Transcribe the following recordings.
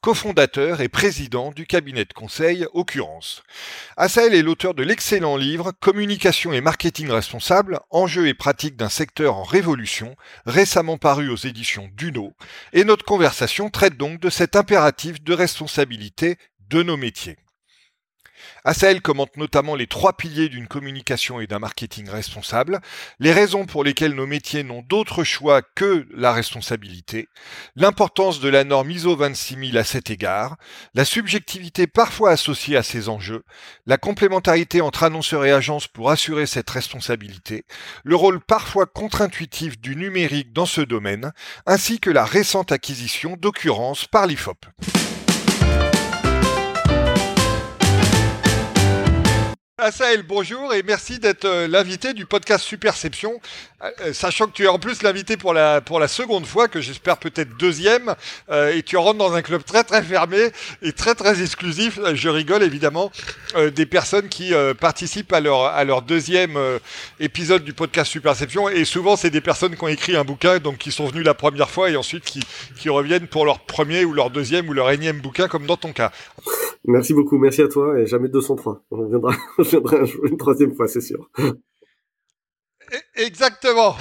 cofondateur et président du cabinet de conseil Occurrence. Assael est l'auteur de l'excellent livre Communication et marketing responsable, enjeux et pratiques d'un secteur en révolution, récemment paru aux éditions Duno, et notre conversation traite donc de cet impératif de responsabilité de nos métiers. Asael commente notamment les trois piliers d'une communication et d'un marketing responsable, les raisons pour lesquelles nos métiers n'ont d'autre choix que la responsabilité, l'importance de la norme ISO 26000 à cet égard, la subjectivité parfois associée à ces enjeux, la complémentarité entre annonceurs et agences pour assurer cette responsabilité, le rôle parfois contre-intuitif du numérique dans ce domaine, ainsi que la récente acquisition d'occurrence par l'IFOP. Asael, bonjour et merci d'être euh, l'invité du podcast Superception. Euh, sachant que tu es en plus l'invité pour la, pour la seconde fois, que j'espère peut-être deuxième, euh, et tu rentres dans un club très très fermé et très très exclusif. Je rigole évidemment des personnes qui participent à leur, à leur deuxième épisode du podcast Superception, et souvent c'est des personnes qui ont écrit un bouquin, donc qui sont venus la première fois et ensuite qui, qui reviennent pour leur premier ou leur deuxième ou leur énième bouquin, comme dans ton cas. Merci beaucoup, merci à toi, et jamais 203. On reviendra. reviendrai une troisième fois, c'est sûr. Exactement,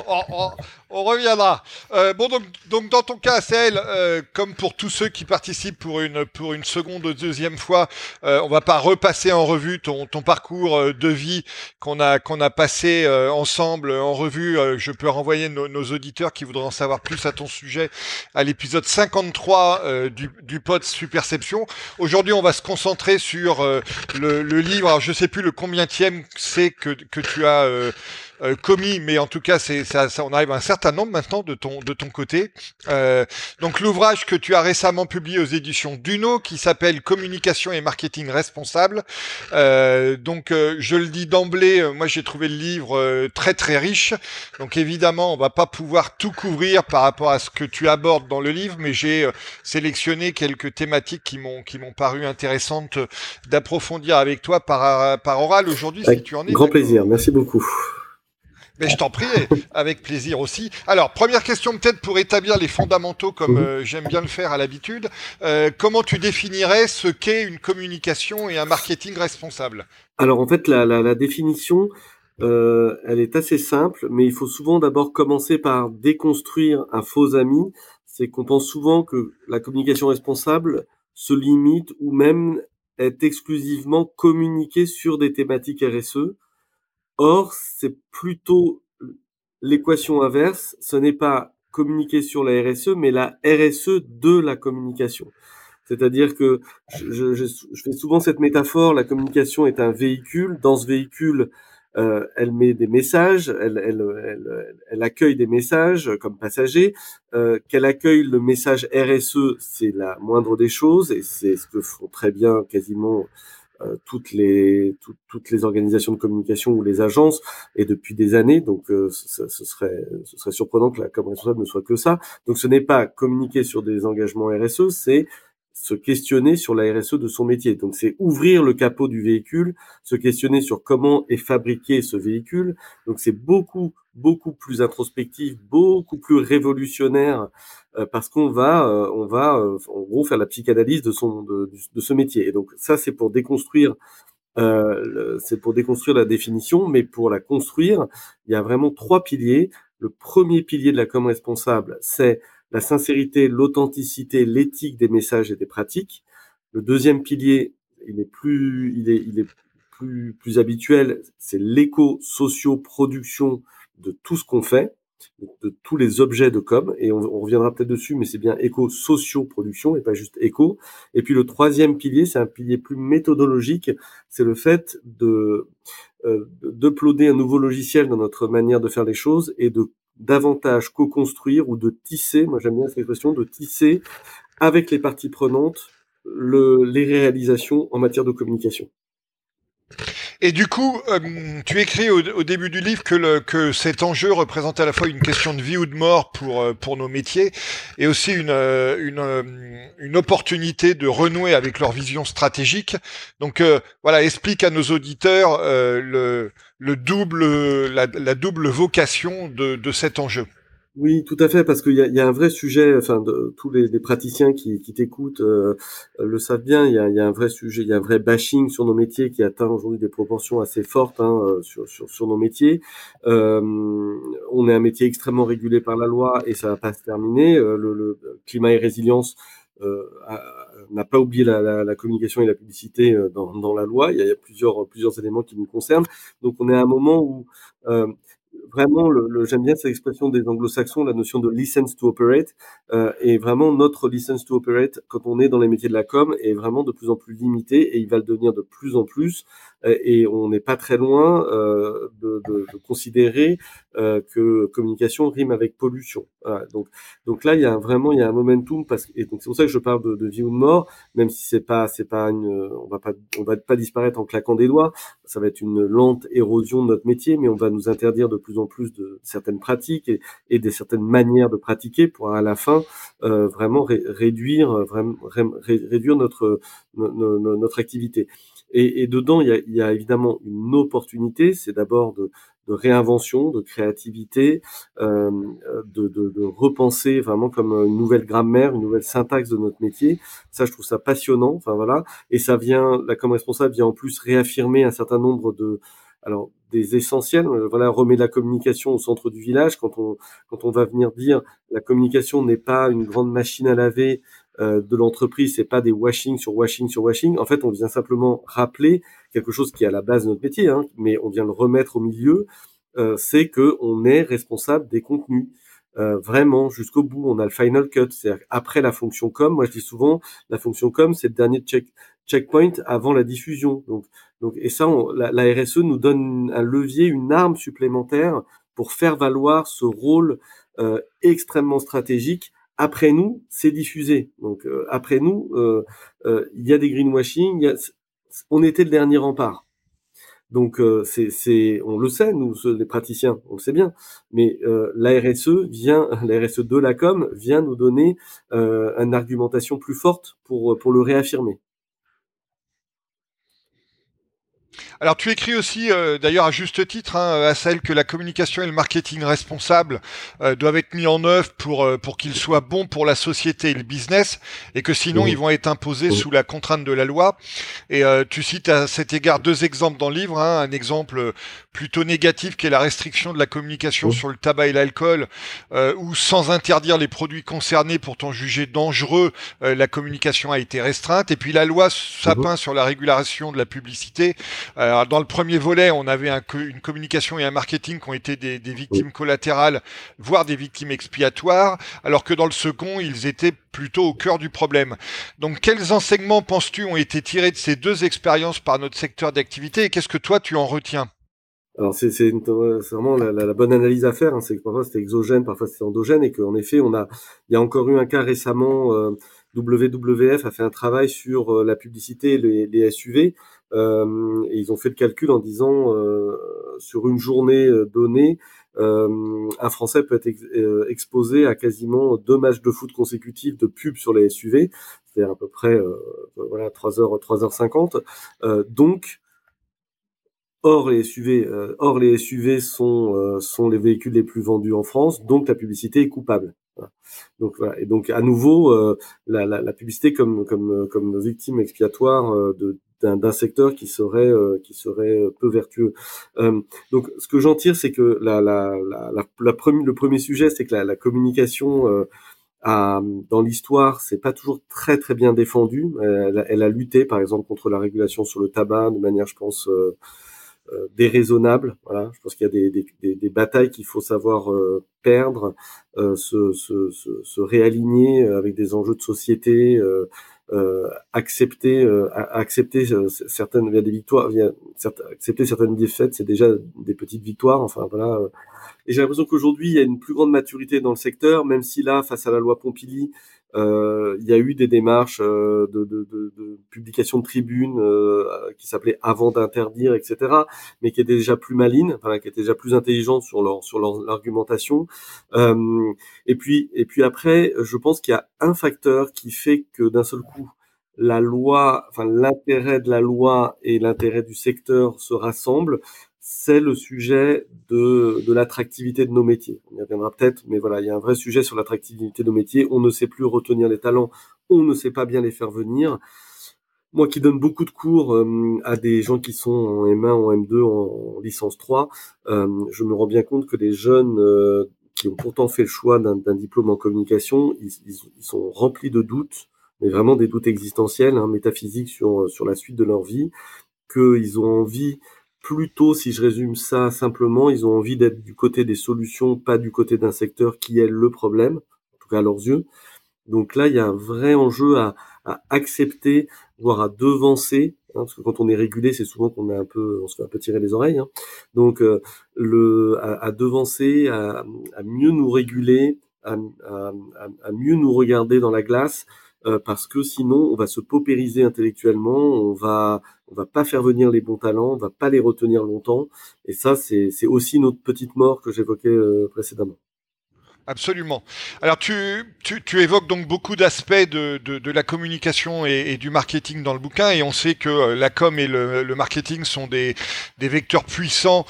on, reviendra. Euh, bon, donc, donc dans ton cas, Celle, euh, comme pour tous ceux qui participent pour une pour une seconde deuxième fois, euh, on va pas repasser en revue ton, ton parcours euh, de vie qu'on a qu'on a passé euh, ensemble en revue. je peux renvoyer nos, nos, auditeurs qui voudraient en savoir plus à ton sujet à l'épisode 53 du, du pod Superception. Aujourd'hui, on va se concentrer sur le, le, livre. Alors, je sais plus le combienième c'est que que tu as euh, commis, mais en tout cas, c'est ça, ça, on arrive à un certain nombre maintenant de ton de ton côté. Euh, donc l'ouvrage que tu as récemment publié aux éditions Duno, qui s'appelle Communication et marketing responsable. Euh, donc euh, je le dis d'emblée, euh, moi j'ai trouvé le livre très très riche. Donc évidemment, on va pas pouvoir tout couvrir par rapport à ce que tu abordes dans le livre, mais j'ai sélectionné quelques thématiques qui m'ont qui m'ont paru intéressantes d'approfondir avec toi par par oral aujourd'hui. Si tu en es. Grand plaisir, merci beaucoup. Mais je t'en prie, avec plaisir aussi. Alors, première question peut-être pour établir les fondamentaux comme euh, j'aime bien le faire à l'habitude. Euh, comment tu définirais ce qu'est une communication et un marketing responsable? Alors en fait, la, la, la définition, euh, elle est assez simple, mais il faut souvent d'abord commencer par déconstruire un faux ami. C'est qu'on pense souvent que la communication responsable se limite ou même est exclusivement communiquée sur des thématiques RSE Or, c'est plutôt l'équation inverse. Ce n'est pas communiquer sur la RSE, mais la RSE de la communication. C'est-à-dire que je, je, je, fais souvent cette métaphore, la communication est un véhicule. Dans ce véhicule, euh, elle met des messages, elle, elle, elle, elle, accueille des messages comme passager. Euh, Qu'elle accueille le message RSE, c'est la moindre des choses, et c'est ce que font très bien quasiment euh, toutes les toutes les organisations de communication ou les agences et depuis des années donc euh, ce, serait ce serait surprenant que la com responsable ne soit que ça. Donc ce n'est pas communiquer sur des engagements RSE c'est se questionner sur la RSE de son métier. Donc c'est ouvrir le capot du véhicule, se questionner sur comment est fabriqué ce véhicule. Donc c'est beaucoup beaucoup plus introspectif, beaucoup plus révolutionnaire euh, parce qu'on va euh, on va euh, en gros faire la psychanalyse de son de, de ce métier. Et donc ça c'est pour déconstruire c'est pour déconstruire la définition, mais pour la construire, il y a vraiment trois piliers. Le premier pilier de la com responsable, c'est la sincérité, l'authenticité, l'éthique des messages et des pratiques. Le deuxième pilier, il est plus, il est, il est plus, plus habituel, c'est l'éco-socio-production de tout ce qu'on fait, de tous les objets de com, et on, reviendra peut-être dessus, mais c'est bien éco-socio-production et pas juste éco. Et puis le troisième pilier, c'est un pilier plus méthodologique, c'est le fait de euh, d'uploader un nouveau logiciel dans notre manière de faire les choses et de davantage co-construire ou de tisser, moi j'aime bien cette expression, de tisser avec les parties prenantes le, les réalisations en matière de communication. Et du coup, euh, tu écris au, début du livre que, le, que cet enjeu représente à la fois une question de vie ou de mort pour, euh, pour nos métiers et aussi une, euh, une, une opportunité de renouer avec leur vision stratégique. Donc voilà, explique à nos auditeurs le, le double, la, la double vocation de, de cet enjeu. Oui, tout à fait, parce qu'il y a, y a, un vrai sujet. Enfin, de, tous les, les, praticiens qui, qui t'écoutent euh, le savent bien. Il y, a, y, a, un vrai sujet, il y a un vrai bashing sur nos métiers qui atteint aujourd'hui des proportions assez fortes hein, euh, sur, sur, sur, nos métiers. Euh, on est un métier extrêmement régulé par la loi et ça va pas se terminer. Euh, le, le, climat et résilience n'a pas oublié la, communication et la publicité dans, dans la loi. Il y, a, plusieurs éléments qui nous concernent. Donc, on est à un moment où vraiment, le, j'aime bien cette expression des anglo-saxons, la notion de license to operate, euh, et vraiment notre license to operate, quand on est dans les métiers de la com, est vraiment de plus en plus limité, et il va le devenir de plus en plus et on n'est pas très loin euh, de, de, de, considérer euh, que communication rime avec pollution. Voilà, donc, donc là, il y a vraiment il y a un momentum parce et donc c'est pour ça que je parle de, de vie ou de mort, même si c'est pas c'est pas une on va pas on va pas disparaître en claquant des doigts. Ça va être une lente érosion de notre métier, mais on va nous interdire de plus en plus de certaines pratiques et, et des certaines manières de pratiquer pour à la fin euh, vraiment réduire vraiment réduire notre notre activité. Et, et dedans, il y, a, il y, a, évidemment une opportunité, c'est d'abord de, de, réinvention, de créativité, euh, de, de, de, repenser vraiment comme une nouvelle grammaire, une nouvelle syntaxe de notre métier. Ça, je trouve ça passionnant. Enfin voilà, et ça vient, là comme responsable, vient en plus réaffirmer un certain nombre de alors des essentiels. Euh, voilà, remet la communication au centre du village. Quand on quand on va venir dire la communication n'est pas une grande machine à laver euh, de l'entreprise, c'est pas des washing sur washing sur washing. En fait, on vient simplement rappeler quelque chose qui est à la base de notre métier, hein, mais on vient le remettre au milieu. Euh, c'est que on est responsable des contenus. Euh, vraiment jusqu'au bout, on a le final cut, c'est-à-dire après la fonction com. Moi, je dis souvent, la fonction com, c'est le dernier check, checkpoint avant la diffusion. Donc, donc, et ça, la, RSE nous donne un levier, une arme supplémentaire pour faire valoir ce rôle euh, extrêmement stratégique après nous, c'est diffusé. Donc euh, après nous, euh, euh, il y a des greenwashing. Y a... On était le dernier rempart. Donc c'est, on le sait, nous les praticiens, on le sait bien. Mais la RSE vient, la RSE de la com vient nous donner une argumentation plus forte pour pour le réaffirmer. Alors tu écris aussi, euh, d'ailleurs à juste titre, hein, à celle que la communication et le marketing responsable euh, doivent être mis en œuvre pour euh, pour qu'ils soient bons pour la société et le business, et que sinon ils vont être imposés sous la contrainte de la loi. Et tu cites à cet égard deux exemples dans le livre, hein, un exemple plutôt négatif qui est la restriction de la communication sur le tabac et l'alcool, où sans interdire les produits concernés pourtant jugés dangereux, la communication a été restreinte. Et puis la loi Sapin sur la régulation de la publicité alors, dans le premier volet, on avait un, une communication et un marketing qui ont été des, des, victimes collatérales, voire des victimes expiatoires, alors que dans le second, ils étaient plutôt au cœur du problème. Donc, quels enseignements penses-tu ont été tirés de ces deux expériences par notre secteur d'activité et qu'est-ce que toi tu en retiens? Alors c'est vraiment la, la, bonne analyse à faire. Hein. C'est que parfois c'est exogène, parfois c'est endogène, et qu'en effet on a il y a encore eu un cas récemment. Euh, WWF a fait un travail sur euh, la publicité et les, les SUV. Euh, ils ont fait le calcul en disant euh, sur une journée euh, donnée, un Français peut être exposé à quasiment deux matchs de foot consécutifs de pub sur les SUV, c'est-à-dire à peu près voilà 3 heures 3 heures 50. donc Or les SUV, or les SUV sont sont les véhicules les plus vendus en France, donc la publicité est coupable. Donc. Et donc à nouveau, la, la, publicité comme comme comme victime expiatoire de d'un secteur qui serait euh, qui serait peu vertueux. Euh, donc, ce que j'en tire, c'est que la, le premier sujet, c'est que la, communication euh, dans l'histoire, c'est pas toujours très très bien défendu. Elle, a lutté, par exemple, contre la régulation sur le tabac de manière, je pense, euh, déraisonnable. Voilà, je pense qu'il y a des, des, des, des batailles qu'il faut savoir perdre, se, se, se, se, réaligner avec des enjeux de société euh, accepter euh, accepter euh, certaines via des victoires via accepter certaines défaites c'est déjà des petites victoires enfin voilà et j'ai l'impression qu'aujourd'hui il y a une plus grande maturité dans le secteur même si là face à la loi Pompili il y a eu des démarches de, de, de, de, publication de tribunes qui s'appelaient avant d'interdire, etc., mais qui étaient déjà plus malines, enfin, qui étaient déjà plus intelligentes sur leur sur leur argumentation. et puis et puis après, je pense qu'il y a un facteur qui fait que d'un seul coup la loi, enfin l'intérêt de la loi et l'intérêt du secteur se rassemblent, c'est le sujet de, de l'attractivité de nos métiers. On y reviendra peut-être, mais voilà, il y a un vrai sujet sur l'attractivité de nos métiers. On ne sait plus retenir les talents, on ne sait pas bien les faire venir. Moi qui donne beaucoup de cours euh, à des gens qui sont en M1, en M2, en, licence 3, euh, je me rends bien compte que les jeunes euh, qui ont pourtant fait le choix d'un diplôme en communication, ils, sont remplis de doutes mais vraiment des doutes existentiels, hein, métaphysiques sur, sur la suite de leur vie, qu'ils ont envie, plutôt, si je résume ça simplement, ils ont envie d'être du côté des solutions, pas du côté d'un secteur qui est le problème, en tout cas à leurs yeux. Donc là, il y a un vrai enjeu à, accepter, voire à devancer, hein, parce que quand on est régulé, c'est souvent qu'on est un peu, on se fait un peu tirer les oreilles. Hein. Donc euh, à, devancer, à, mieux nous réguler, à, mieux nous regarder dans la glace, euh, parce que sinon on va se paupériser intellectuellement, on va on va pas faire venir les bons talents, on va pas les retenir longtemps, et ça c'est aussi notre petite mort que j'évoquais euh, précédemment. Absolument. Alors tu, tu, évoques donc beaucoup d'aspects de, de, la communication et, du marketing dans le bouquin et on sait que euh, la com et le, marketing sont des, des vecteurs puissants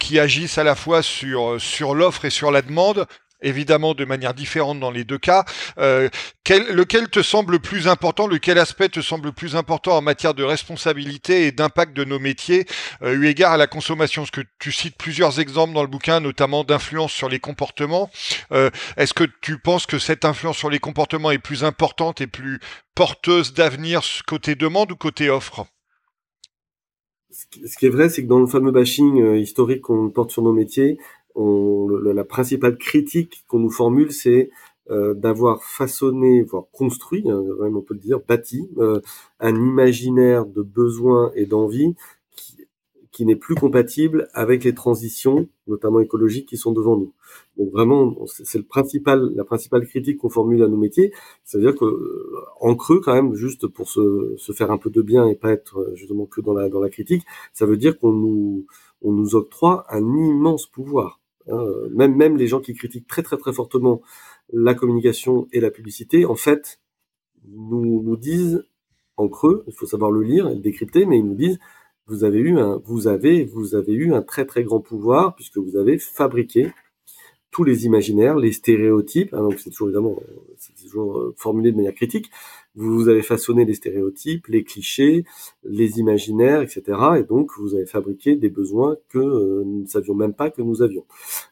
qui agissent à la fois sur, sur l'offre et sur la demande évidemment de manière différente dans les deux cas. Euh, quel, lequel te semble le plus important, lequel aspect te semble le plus important en matière de responsabilité et d'impact de nos métiers, euh, eu égard à la consommation? Parce que tu cites plusieurs exemples dans le bouquin, notamment d'influence sur les comportements. Euh, Est-ce que tu penses que cette influence sur les comportements est plus importante et plus porteuse d'avenir côté demande ou côté offre? Ce qui est vrai, c'est que dans le fameux bashing historique qu'on porte sur nos métiers, on, la principale critique qu'on nous formule, c'est euh, d'avoir façonné, voire construit, hein, on peut le dire, bâti, euh, un imaginaire de besoins et d'envie qui, qui n'est plus compatible avec les transitions, notamment écologiques, qui sont devant nous. Donc vraiment, c'est le principal, la principale critique qu'on formule à nos métiers. C'est-à-dire que, euh, en creux, quand même, juste pour se, se, faire un peu de bien et pas être justement que dans la, dans la critique, ça veut dire qu'on nous, on nous octroie un immense pouvoir. Hein, même, les gens qui critiquent très très très fortement la communication et la publicité, en fait, nous, nous disent en creux, il faut savoir le lire et le décrypter, mais ils nous disent vous avez eu un, vous avez, vous avez eu un très très grand pouvoir puisque vous avez fabriqué tous les imaginaires, les stéréotypes. Hein, donc c'est toujours évidemment, c'est toujours euh, formulé de manière critique, vous avez façonné les stéréotypes, les clichés, les imaginaires, etc. Et donc, vous avez fabriqué des besoins que euh, nous ne savions même pas que nous avions.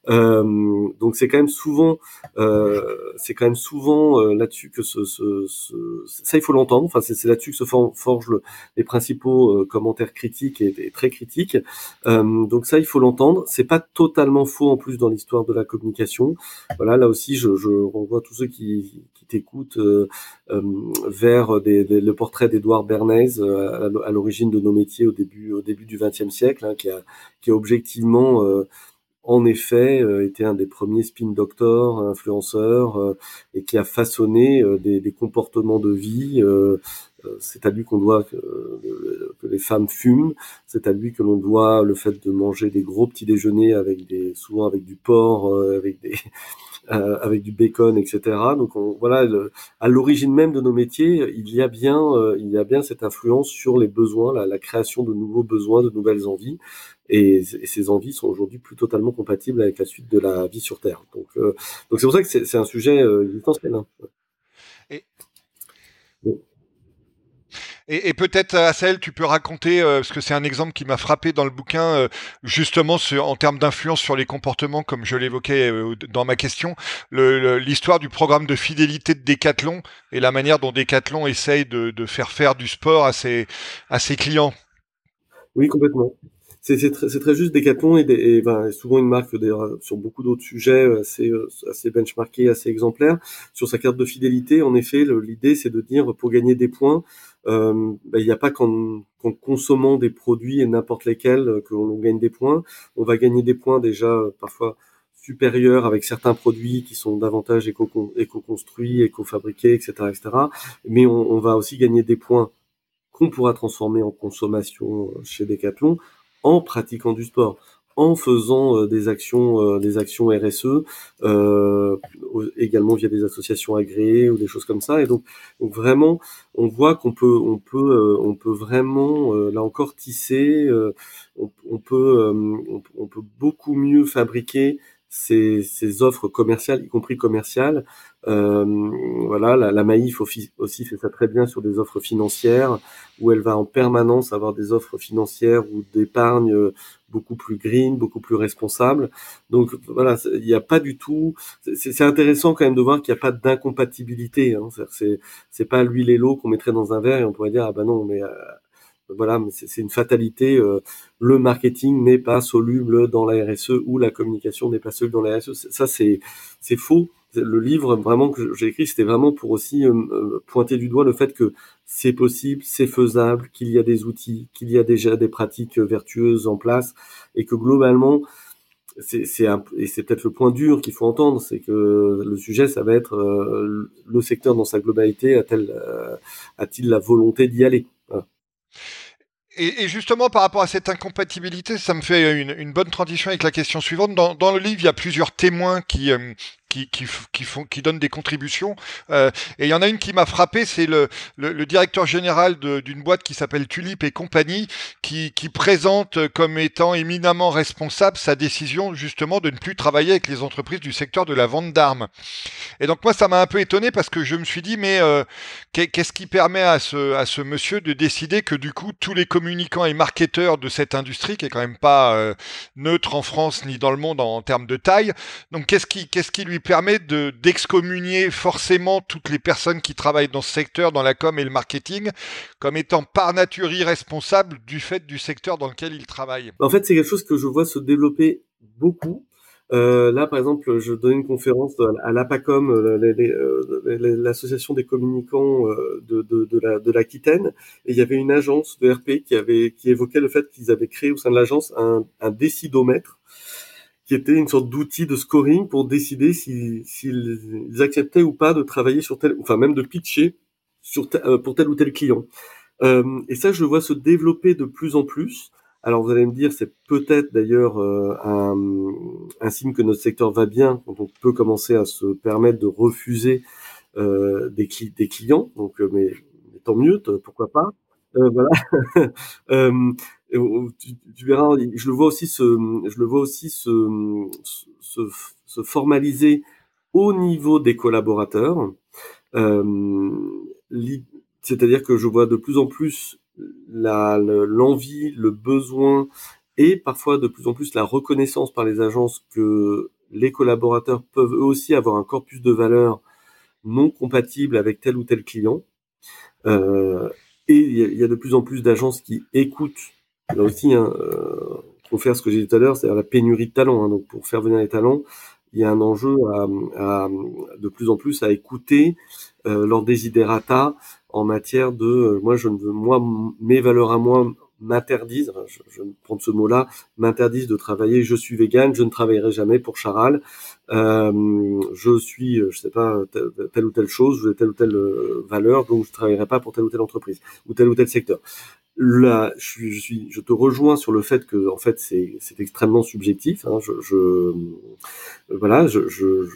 Euh, donc, c'est quand même souvent, euh, c'est quand même souvent euh, là-dessus que ce, ce, ce, ça, il faut l'entendre. Enfin, c'est là-dessus que se forgent le, les principaux euh, commentaires critiques et, très critiques. donc, ça, il faut l'entendre. C'est pas totalement faux en plus dans l'histoire de la communication. Voilà, là aussi, je, je renvoie tous ceux qui t'écoutent vers des, des, le portrait d'Edouard Bernays euh, à l'origine de nos métiers au début au début du XXe siècle, hein, qui a qui a objectivement euh, en effet euh, été un des premiers spin doctors, influenceurs, et qui a façonné des, des, comportements de vie. c'est à lui qu'on doit que, que, les femmes fument. C'est à lui que l'on doit le fait de manger des gros petits déjeuners avec des souvent avec du porc, avec des euh, avec du bacon, etc. Donc on, voilà, à l'origine même de nos métiers, il y a bien, euh, il y a bien cette influence sur les besoins, la, la, création de nouveaux besoins, de nouvelles envies, et, et ces envies sont aujourd'hui plus totalement compatibles avec la suite de la vie sur Terre. Donc, euh, donc c'est pour ça que c'est un sujet essentiel. Hein. Et, et, et peut-être, Assel, tu peux raconter, euh, parce que c'est un exemple qui m'a frappé dans le bouquin, euh, justement en termes d'influence sur les comportements, comme je l'évoquais euh, dans ma question, l'histoire du programme de fidélité de Decathlon et la manière dont Decathlon essaye de, de faire faire du sport à ses, à ses clients. Oui, complètement. C'est très, très, juste Decathlon et, et ben, souvent une marque sur beaucoup d'autres sujets assez, assez benchmarkée, assez exemplaire. Sur sa carte de fidélité, en effet, l'idée c'est de dire pour gagner des points, euh, ben, il n'y a pas qu'en consommant des produits et n'importe lesquels euh, qu'on gagne des points. On va gagner des points déjà euh, parfois supérieur avec certains produits qui sont davantage éco-construits, éco-fabriqués, etc., etc. Mais on, on, va aussi gagner des points qu'on pourra transformer en consommation chez Decathlon en pratiquant du sport en faisant euh, des actions, euh, des actions RSE, euh, également via des associations agréées ou des choses comme ça. Et donc, vraiment, on voit qu'on peut, on peut, on peut vraiment, là encore, tisser. On, peut, on, peut beaucoup mieux fabriquer ces, offres commerciales, y compris commerciales. Euh, voilà, la, la, Maïf aussi fait ça très bien sur des offres financières, où elle va en permanence avoir des offres financières ou d'épargne beaucoup plus green, beaucoup plus responsable. Donc voilà, il n'y a pas du tout. C'est intéressant quand même de voir qu'il n'y a pas d'incompatibilité. Hein. C'est c'est pas l'huile et l'eau qu'on mettrait dans un verre et on pourrait dire ah ben non mais euh, voilà, c'est une fatalité. Euh, le marketing n'est pas soluble dans la RSE ou la communication n'est pas soluble dans la RSE. Ça, c'est c'est faux. Le livre vraiment que j'ai écrit, c'était vraiment pour aussi euh, euh, pointer du doigt le fait que c'est possible, c'est faisable, qu'il y a des outils, qu'il y a déjà des pratiques vertueuses en place et que globalement, c'est et c'est peut-être le point dur qu'il faut entendre, c'est que le sujet, ça va être le secteur dans sa globalité a-t-il la volonté d'y aller? Et, justement, par rapport à cette incompatibilité, ça me fait une, bonne transition avec la question suivante. Dans, le livre, il y a plusieurs témoins qui, euh, qui, font, qui donnent des contributions. Euh, et il y en a une qui m'a frappé, c'est le, le, directeur général d'une boîte qui s'appelle Tulip et compagnie, qui, qui présente comme étant éminemment responsable sa décision justement de ne plus travailler avec les entreprises du secteur de la vente d'armes. Et donc moi, ça m'a un peu étonné parce que je me suis dit, mais euh, qu'est-ce qui permet à ce, à ce monsieur de décider que du coup, tous les communicants et marketeurs de cette industrie, qui est quand même pas euh, neutre en France ni dans le monde en, en termes de taille, donc qu'est-ce qui, qu'est-ce qui lui permet de d'excommunier forcément toutes les personnes qui travaillent dans ce secteur, dans la com et le marketing, comme étant par nature irresponsables du fait du secteur dans lequel ils travaillent. En fait, c'est quelque chose que je vois se développer beaucoup. Euh, là, par exemple, je donnais une conférence à l'APACOM, euh, l'association des communicants euh, de l'Aquitaine, et il y avait une agence de RP qui avait qui évoquait le fait qu'ils avaient créé au sein de l'agence un, un décidomètre qui était une sorte d'outil de scoring pour décider s'ils si, acceptaient ou pas de travailler sur tel, enfin même de pitcher sur euh, pour tel ou tel client. Euh, et ça, je vois se développer de plus en plus. Alors vous allez me dire, c'est peut-être d'ailleurs euh, un, un, signe que notre secteur va bien, quand on peut commencer à se permettre de refuser euh, des, des, clients. Donc, euh, mais, mais, tant mieux, pourquoi pas. voilà. tu, verras, je le vois aussi se, je le vois aussi se, se, se formaliser au niveau des collaborateurs. Euh, C'est-à-dire que je vois de plus en plus l'envie, le, le besoin et parfois de plus en plus la reconnaissance par les agences que les collaborateurs peuvent eux aussi avoir un corpus de valeurs non compatible avec tel ou tel client. Euh, et il y, a de plus en plus d'agences qui écoutent Là aussi, hein, euh, faut faire ce que j'ai dit tout à l'heure, c'est-à-dire la pénurie de talents. Hein. Donc, pour faire venir les talents, il y a un enjeu de plus en plus à écouter euh, leurs desiderata en matière de, euh, moi, je ne veux, moi, mes valeurs à moi m'interdisent, je, je prends ce mot-là, m'interdisent de travailler. Je suis vegan, je ne travaillerai jamais pour Charal. Euh, je suis, je sais pas, telle, ou telle chose, je telle ou telle euh, valeur, donc je travaillerai pas pour telle ou telle entreprise ou tel ou tel secteur là, je je suis, je te rejoins sur le fait que, en fait, c'est, extrêmement subjectif. Hein, je, je, voilà, je, je,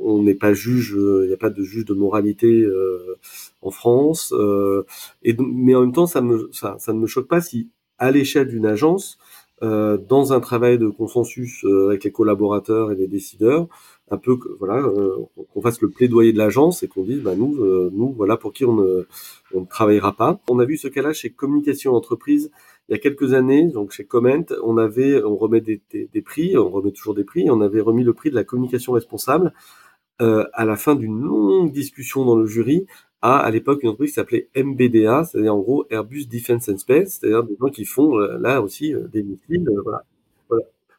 on n'est pas juge, il n'y a pas de juge de moralité euh, en France. Euh, et mais en même temps, ça me, ça, ça ne me choque pas si, à l'échelle d'une agence, euh, dans un travail de consensus euh, avec les collaborateurs et les décideurs, un peu voilà, euh, qu'on fasse le plaidoyer de l'agence et qu'on dise, bah nous, euh, nous, voilà pour qui on ne, travaillera pas. On a vu ce cas-là chez Communication Entreprise il y a quelques années, donc chez Comment, on avait, on remet des, prix, on remet toujours des prix, on avait remis le prix de la communication responsable euh, à la fin d'une longue discussion dans le jury à à l'époque une entreprise qui s'appelait MBDA, c'est-à-dire en gros Airbus Defence and Space, c'est-à-dire des gens qui font là aussi des missiles, voilà.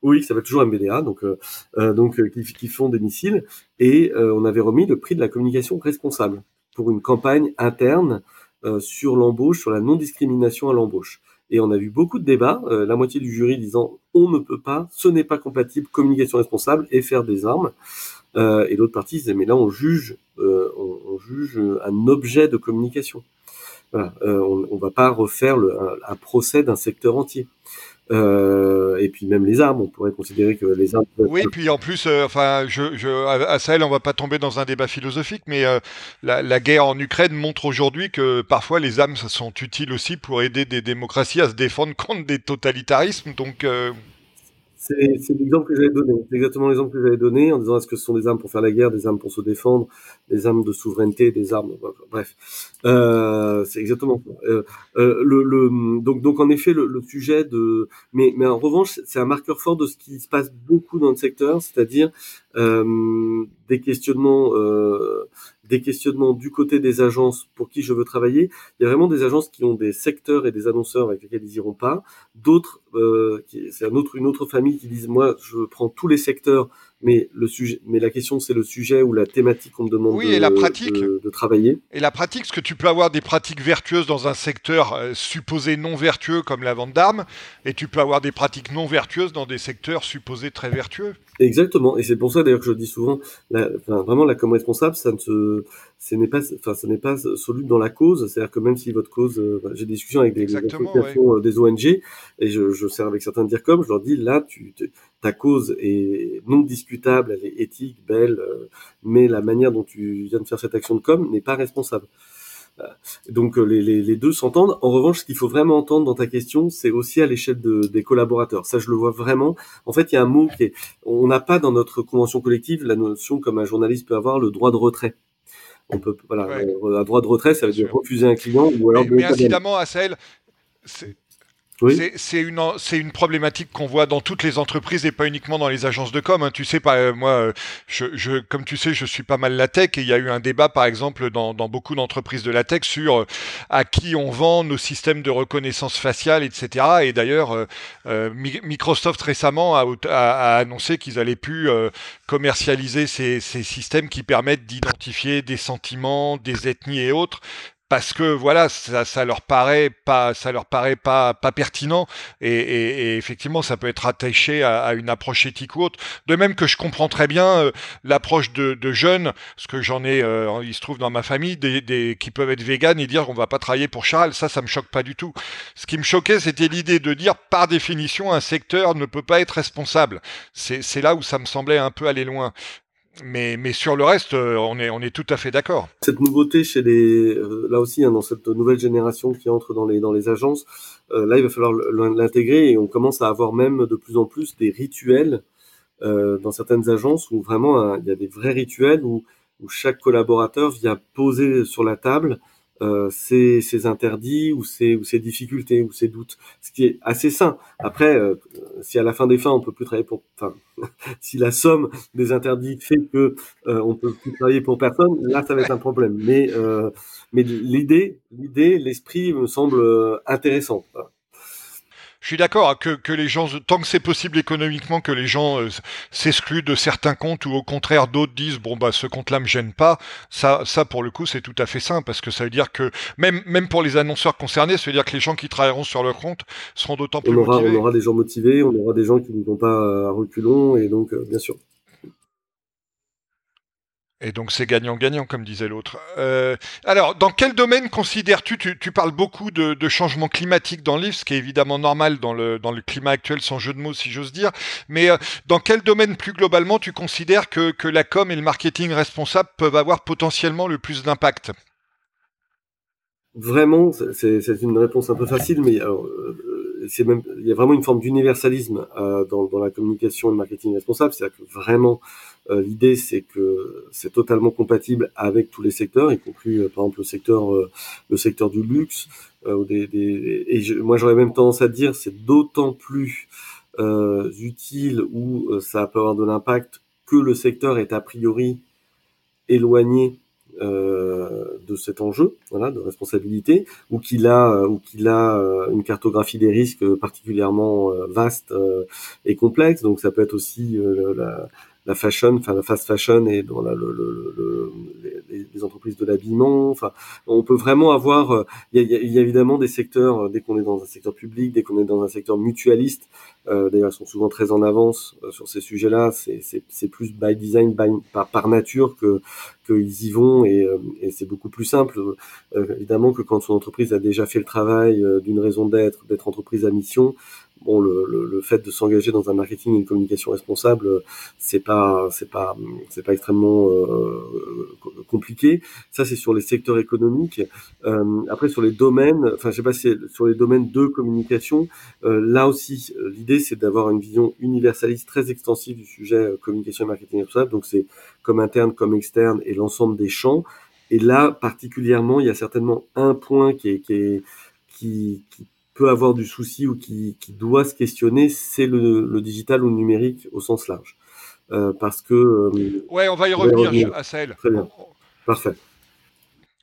Ça s'appelle toujours MBDA, donc euh, euh, donc euh, qui, font des missiles. Et on avait remis le prix de la communication responsable pour une campagne interne sur l'embauche, sur la non-discrimination à l'embauche. Et on a vu beaucoup de débats, la moitié du jury disant on ne peut pas, ce n'est pas compatible communication responsable et faire des armes. Et l'autre partie disait mais là on juge, on, juge un objet de communication. On, on va pas refaire le, un, procès d'un secteur entier. Euh, et puis même les armes, on pourrait considérer que les armes. Oui, puis en plus, euh, enfin, je, je, à Sahel, on va pas tomber dans un débat philosophique, mais euh, la, la, guerre en Ukraine montre aujourd'hui que parfois les armes sont utiles aussi pour aider des démocraties à se défendre contre des totalitarismes. Donc c'est l'exemple que j'avais donné. C'est exactement l'exemple que j'avais donné en disant est-ce que ce sont des armes pour faire la guerre, des armes pour se défendre, des armes de souveraineté, des armes. Bref, euh, c'est exactement. Euh, euh, le, le, donc, donc en effet, le, le, sujet de. Mais, mais en revanche, c'est un marqueur fort de ce qui se passe beaucoup dans le secteur, c'est-à-dire euh, des questionnements, euh, des questionnements du côté des agences pour qui je veux travailler. Il y a vraiment des agences qui ont des secteurs et des annonceurs avec lesquels ils iront pas. D'autres, euh, c'est un autre, une autre famille qui disent moi je prends tous les secteurs mais le sujet, mais la question c'est le sujet ou la thématique qu'on me demande oui, de, et la pratique. De, travailler. Et la pratique, parce que tu peux avoir des pratiques vertueuses dans un secteur euh, supposé non vertueux comme la vente d'armes, et tu peux avoir des pratiques non vertueuses dans des secteurs supposés très vertueux. Exactement, et c'est pour ça d'ailleurs que je dis souvent, la, enfin, vraiment la com responsable, ça ne se, ce n'est pas, enfin, ce n'est pas soluble dans la cause. C'est-à-dire que même si votre cause, euh, j'ai des discussions avec des, des associations, euh, des ONG, et je, je sers avec certains comme je leur dis là, tu, ta cause est non discutable, elle est éthique, belle, euh, mais la manière dont tu viens de faire cette action de com n'est pas responsable. Donc les, les, les deux s'entendent. En revanche, ce qu'il faut vraiment entendre dans ta question, c'est aussi à l'échelle de, des collaborateurs. Ça, je le vois vraiment. En fait, il y a un mot qui est, on n'a pas dans notre convention collective la notion comme un journaliste peut avoir le droit de retrait on peut voilà euh, un droit de retrait ça veut dire refuser un client ou alors mais, mais incidemment à C'est une, problématique qu'on voit dans toutes les entreprises et pas uniquement dans les agences de com. Hein. Tu sais, euh, moi, euh, je, comme tu sais, je suis pas mal la tech et il y a eu un débat, par exemple, dans, beaucoup d'entreprises de la tech sur euh, à qui on vend nos systèmes de reconnaissance faciale, etc. Et d'ailleurs, Microsoft récemment a, a, annoncé qu'ils allaient plus commercialiser ces, ces systèmes qui permettent d'identifier des sentiments, des ethnies et autres parce que voilà, ça, ça, leur paraît pas, ça leur paraît pas, pas pertinent et, effectivement, ça peut être attaché à, une approche éthique ou autre. De même que je comprends très bien euh, l'approche de, de, jeunes, parce que j'en ai, euh, il se trouve dans ma famille, des, qui peuvent être véganes et dire on va pas travailler pour Charles. Ça, ça me choque pas du tout. Ce qui me choquait, c'était l'idée de dire par définition, un secteur ne peut pas être responsable. C'est là où ça me semblait un peu aller loin mais, mais sur le reste, euh, on est, on est tout à fait d'accord. Cette nouveauté chez les, euh, là aussi, hein, dans cette nouvelle génération qui entre dans les, dans les agences, euh, là, il va falloir l'intégrer et on commence à avoir même de plus en plus des rituels euh, dans certaines agences où vraiment il y a des vrais rituels où, où chaque collaborateur vient poser sur la table euh, ses, ses, interdits ou ses, ou difficultés ou ses doutes, ce qui est assez sain. Après, euh, si à la fin des fins on peut plus travailler pour, enfin, si la somme des interdits fait que euh, on peut plus travailler pour personne, là ça va être un problème. Mais euh, mais l'idée, l'idée, l'esprit me semble euh, intéressant. Je suis d'accord hein, que, que les gens, tant que c'est possible économiquement, que les gens euh, s'excluent de certains comptes ou au contraire d'autres disent bon bah ce compte-là me gêne pas. Ça, ça pour le coup c'est tout à fait simple parce que ça veut dire que même même pour les annonceurs concernés, ça veut dire que les gens qui travailleront sur leur compte seront d'autant plus on aura, motivés. On aura des gens motivés, on aura des gens qui ne vont pas à reculons et donc euh, bien sûr. Et donc c'est gagnant-gagnant, comme disait l'autre. Euh, alors, dans quel domaine considères-tu, tu, tu, parles beaucoup de, de changement climatique dans le livre, ce qui est évidemment normal dans le, dans le climat actuel, sans jeu de mots si j'ose dire, mais euh, dans quel domaine plus globalement tu considères que, que la com et le marketing responsable peuvent avoir potentiellement le plus d'impact? Vraiment, c'est une réponse un peu facile, mais alors, euh, c'est même, il y a vraiment une forme d'universalisme euh, dans, dans, la communication et le marketing responsable, c'est-à-dire que vraiment euh, l'idée, c'est que c'est totalement compatible avec tous les secteurs, y compris euh, par exemple le secteur, euh, le secteur du luxe. Des, des, et je, moi, j'aurais même tendance à dire, c'est d'autant plus utile ou ça peut avoir de l'impact que le secteur est a priori éloigné euh, de cet enjeu, voilà, de responsabilité, ou qu'il a, ou qu'il a une cartographie des risques particulièrement vaste et complexe. Donc ça peut être aussi la, la fashion, enfin la fast fashion et dans la, le, le, le, les, des entreprises de l'habillement. Enfin, on peut vraiment avoir. Il y, a, il y a évidemment des secteurs. Dès qu'on est dans un secteur public, dès qu'on est dans un secteur mutualiste, d'ailleurs, ils sont souvent très en avance sur ces sujets-là. C'est plus by design, by, par, par nature que qu'ils y vont et, et c'est beaucoup plus simple évidemment que quand son entreprise a déjà fait le travail d'une raison d'être, d'être entreprise à mission, bon, le, le, le fait de s'engager dans un marketing et une communication responsable, c'est pas, c'est pas, c'est pas extrêmement euh, compliqué. Ça, c'est sur les secteurs économiques. Euh, après, sur les domaines, enfin, je sais pas si sur les domaines de communication, euh, là aussi, l'idée, c'est d'avoir une vision universaliste très extensive du sujet euh, communication et marketing responsable. Donc, c'est comme interne, comme externe et l'ensemble des champs. Et là, particulièrement, il y a certainement un point qui est, qui est qui, qui, peut avoir du souci ou qui, qui doit se questionner, c'est le, le, digital ou le numérique au sens large. Euh, parce que... Euh, ouais, on va y revenir, revenir. à Sahel. Très bien. Parfait.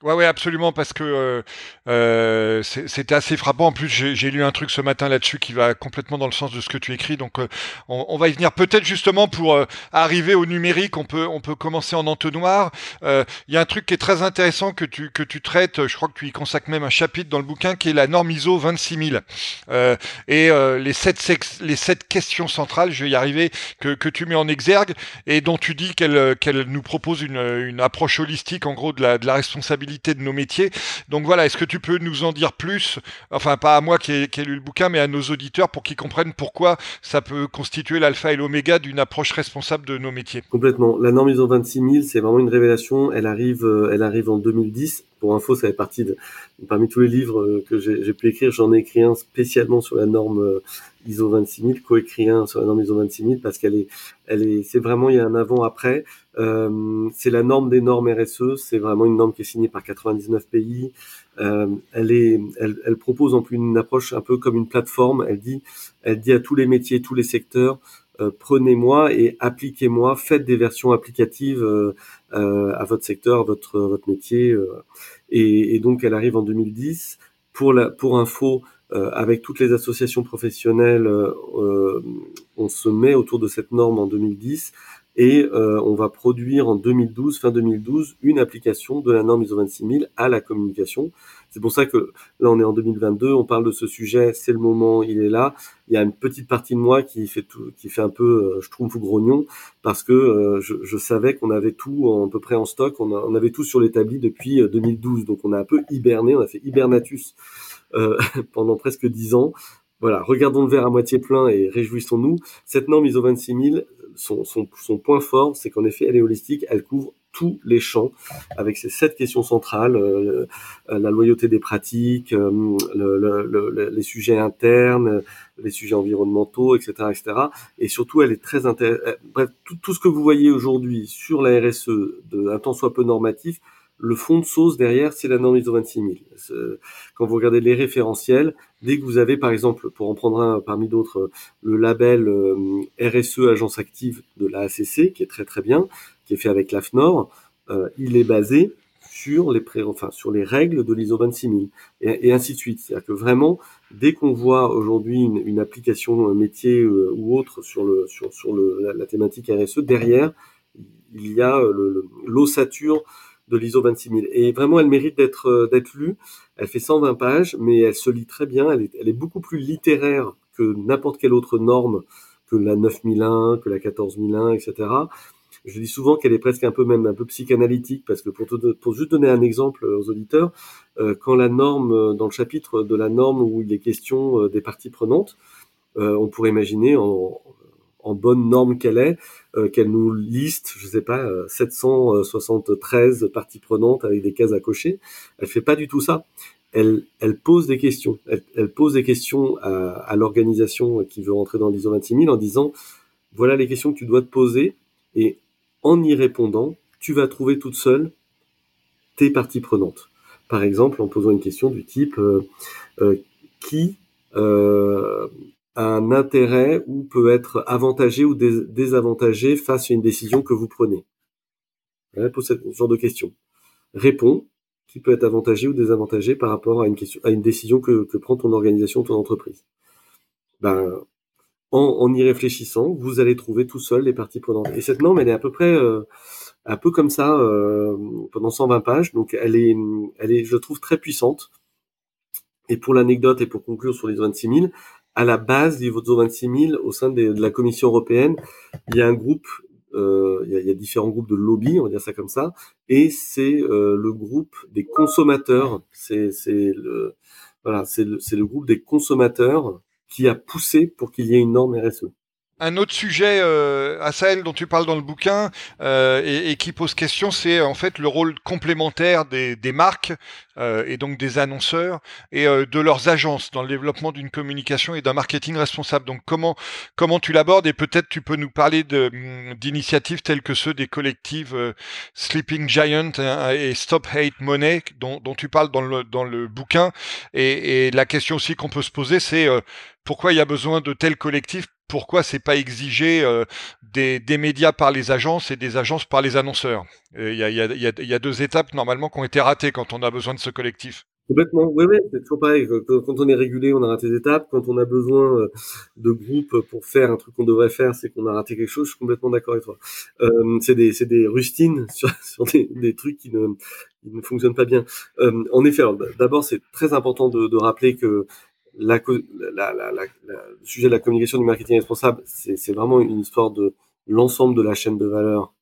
Ouais, ouais, absolument, parce que euh, euh c'était assez frappant. En plus, j'ai lu un truc ce matin là-dessus qui va complètement dans le sens de ce que tu écris. Donc, euh, on, va y venir peut-être justement pour arriver au numérique. On peut, on peut commencer en entonnoir. Il y a un truc qui est très intéressant que tu, que tu traites. Je crois que tu y consacres même un chapitre dans le bouquin qui est la norme ISO 26000 et les sept, les sept questions centrales. Je vais y arriver que, que tu mets en exergue et dont tu dis qu'elle, qu'elle nous propose une, une approche holistique en gros de la, de la responsabilité de nos métiers. Donc voilà, est-ce que tu peux nous en dire plus Enfin, pas à moi qui ai, lu le bouquin, mais à nos auditeurs pour qu'ils comprennent pourquoi ça peut constituer l'alpha et l'oméga d'une approche responsable de nos métiers? Complètement. La norme ISO 26000, c'est vraiment une révélation. Elle arrive, euh, elle arrive en 2010. Pour info, ça fait partie de, parmi tous les livres euh, que j'ai pu écrire, j'en ai écrit un spécialement sur la norme euh, ISO 26000, coécrit un sur la norme ISO 26000 parce qu'elle est, elle est, c'est vraiment il y a un avant après. Euh, c'est la norme des normes RSE. C'est vraiment une norme qui est signée par 99 pays. Euh, elle est, elle, elle, propose en plus une approche un peu comme une plateforme. Elle dit, elle dit à tous les métiers, tous les secteurs, euh, prenez-moi et appliquez-moi, faites des versions applicatives euh, euh, à votre secteur, à votre votre métier. Et, et, donc elle arrive en 2010. Pour la, pour info, avec toutes les associations professionnelles, on se met autour de cette norme en 2010 et euh, on va produire en 2012, fin 2012, une application de la norme ISO 26000 à la communication. C'est pour ça que là, on est en 2022, on parle de ce sujet, c'est le moment, il est là. Il y a une petite partie de moi qui fait tout, qui fait un peu, euh, je trouve, grognon, parce que euh, je, je, savais qu'on avait tout en, à peu près en stock, on, a, on avait tout sur l'établi depuis 2012, donc on a un peu hiberné, on a fait hibernatus euh, pendant presque dix ans. Voilà, regardons le verre à moitié plein et réjouissons-nous. Cette norme ISO 26000, son, son, son point fort, c'est qu'en effet, elle est holistique, elle couvre tous les champs avec ces sept questions centrales euh, la loyauté des pratiques, euh, le, le, les sujets internes, les sujets environnementaux, etc., etc. Et surtout, elle est très intéressante. Euh, bref, tout, tout, ce que vous voyez aujourd'hui sur la RSE, de un temps soit peu normatif, le fond de sauce derrière, c'est la norme ISO 26000. Quand vous regardez les référentiels, dès que vous avez, par exemple, pour en prendre un parmi d'autres, le label euh, RSE Agence Active de la ACC, qui est très très bien, qui est fait avec l'AFNOR, euh, il est basé sur les, pré enfin, sur les règles de l'ISO 26000 et, ainsi de suite. C'est-à-dire que vraiment, dès qu'on voit aujourd'hui une, une, application métier euh, ou autre sur, le, sur le, la, la, thématique RSE, derrière, il y a l'ossature de l'ISO 26000. Et vraiment, elle mérite d'être euh, d'être lue. Elle fait 120 pages, mais elle se lit très bien. Elle est, beaucoup plus littéraire que n'importe quelle autre norme, que la 9001, que la 14001, etc. Je dis souvent qu'elle est presque un peu même un peu psychanalytique parce que pour, pour juste donner un exemple aux auditeurs, euh, quand la norme euh, dans le chapitre de la norme où il est question euh, des parties prenantes, euh, on pourrait imaginer en, en bonne norme qu'elle est, euh, qu'elle nous liste, je sais pas, 773 euh, parties prenantes avec des cases à cocher. Elle fait pas du tout ça. Elle, elle pose des questions. Elle, elle pose des questions à, à l'organisation qui veut rentrer dans l'ISO 26000 en disant voilà les questions que tu dois te poser et en y répondant, tu vas trouver toute seule tes parties prenantes. Par exemple, en posant une question du type euh, euh, qui euh, un intérêt ou peut être avantagé ou désavantagé face à une décision que vous prenez Pose ce genre de question. Réponds qui peut être avantagé ou désavantagé par rapport à une, question, à une décision que, que prend ton organisation, ton entreprise. Ben, en, y réfléchissant, vous allez trouver tout seul les parties prenantes. Et cette norme, elle est à peu près, euh, un peu comme ça pendant 120 pages. Donc elle est, elle est, je trouve très puissante. Et pour l'anecdote et pour conclure sur les 26 000, à la base d'ISO 26 000, au sein de, la Commission européenne, il y a un groupe, euh, il, y a, différents groupes de lobby, on va dire ça comme ça, et c'est euh, le groupe des consommateurs. C'est le voilà, le, le groupe des consommateurs qui a poussé pour qu'il y ait une norme RSE un autre sujet, euh, Assael, dont tu parles dans le bouquin euh, et, et, qui pose question, c'est en fait le rôle complémentaire des, des marques euh, et donc des annonceurs et euh, de leurs agences dans le développement d'une communication et d'un marketing responsable. Donc comment comment tu l'abordes et peut-être tu peux nous parler hum, d'initiatives telles que ceux des collectifs euh, Sleeping Giant et Stop Hate Money dont, tu parles dans le dans le bouquin. Et, la question aussi qu'on peut se poser, c'est pourquoi il y a besoin de tels collectifs? Pourquoi c'est pas exigé des, des, médias par les agences et des agences par les annonceurs? Il y a, deux étapes normalement qui ont été ratées quand on a besoin de ce collectif. Complètement, oui, oui, c'est toujours pareil. Quand on est régulé, on a raté des étapes. Quand on a besoin euh, de groupes pour faire un truc qu'on devrait faire, c'est qu'on a raté quelque chose. Je suis complètement d'accord avec toi. Euh, c'est des, rustines sur, des, trucs qui ne, fonctionnent pas bien. Euh, en effet, d'abord, c'est très important de, rappeler que le sujet de la communication du marketing responsable, c'est vraiment une histoire de l'ensemble de la chaîne de valeur euh,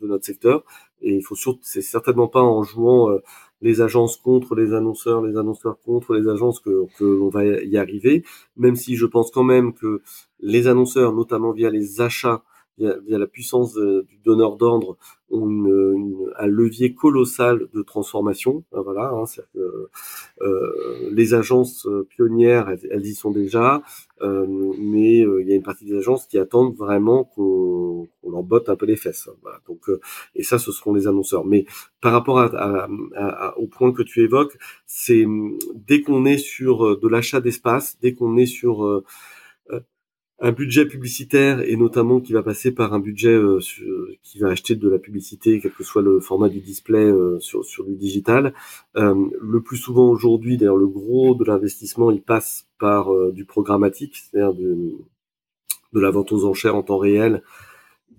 de notre secteur. Et il faut surtout, c'est certainement pas en jouant euh, les agences contre les annonceurs, les annonceurs contre les agences que, que l'on va y arriver. Même si je pense quand même que les annonceurs, notamment via les achats, via, via la puissance du donneur d'ordre, ont une, un levier colossal de transformation. Voilà, hein, que, euh, les agences pionnières, elles, y sont déjà, euh, mais euh, il y a une partie des agences qui attendent vraiment qu'on leur botte un peu les fesses. Voilà, donc, euh, et ça, ce seront les annonceurs. Mais par rapport à, à, à, au point que tu évoques, c'est dès qu'on est sur de l'achat d'espace, dès qu'on est sur un budget publicitaire et notamment qui va passer par un budget euh, qui va acheter de la publicité, quel que soit le format du display euh, sur, sur du digital. Euh, le plus souvent aujourd'hui, d'ailleurs, le gros de l'investissement, il passe par du programmatique, c'est-à-dire de, de la vente aux enchères en temps réel.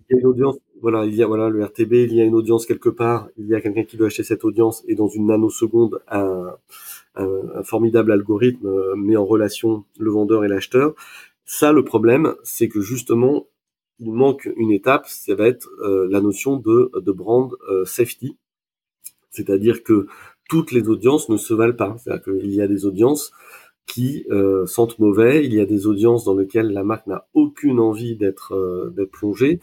Il y a une audience, voilà, il y a voilà le RTB, il y a une audience quelque part, il y a quelqu'un qui veut acheter cette audience et dans une nanoseconde, un, un, un formidable algorithme met en relation le vendeur et l'acheteur. Ça, le problème, c'est que justement, il manque une étape, ça va être euh, la notion de, de brand euh, safety. C'est-à-dire que toutes les audiences ne se valent pas. C'est-à-dire qu'il y a des audiences qui euh, sentent mauvais, il y a des audiences dans lesquelles la marque n'a aucune envie d'être d'être plongée.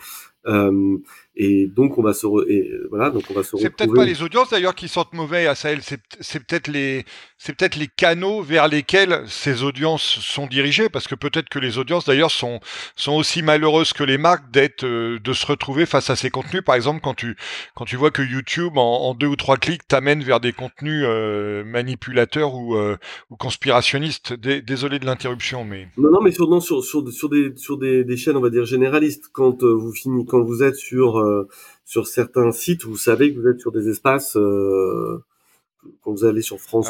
Euh, et donc on va se et voilà donc on va se c'est peut-être pas les audiences d'ailleurs qui sentent mauvais à Sahel. C'est c'est peut-être les c'est peut-être les canaux vers lesquels ces audiences sont dirigées parce que peut-être que les audiences d'ailleurs sont sont aussi malheureuses que les marques d'être euh, de se retrouver face à ces contenus. Par exemple quand tu quand tu vois que YouTube en, en deux ou trois clics t'amène vers des contenus euh, manipulateurs ou euh, ou conspirationnistes. Désolé de l'interruption mais non non mais sur non, sur sur sur des sur des, des chaînes on va dire généralistes quand vous finissez quand vous êtes sur euh, sur certains sites, vous savez que vous êtes sur des espaces. Euh, quand vous allez sur France,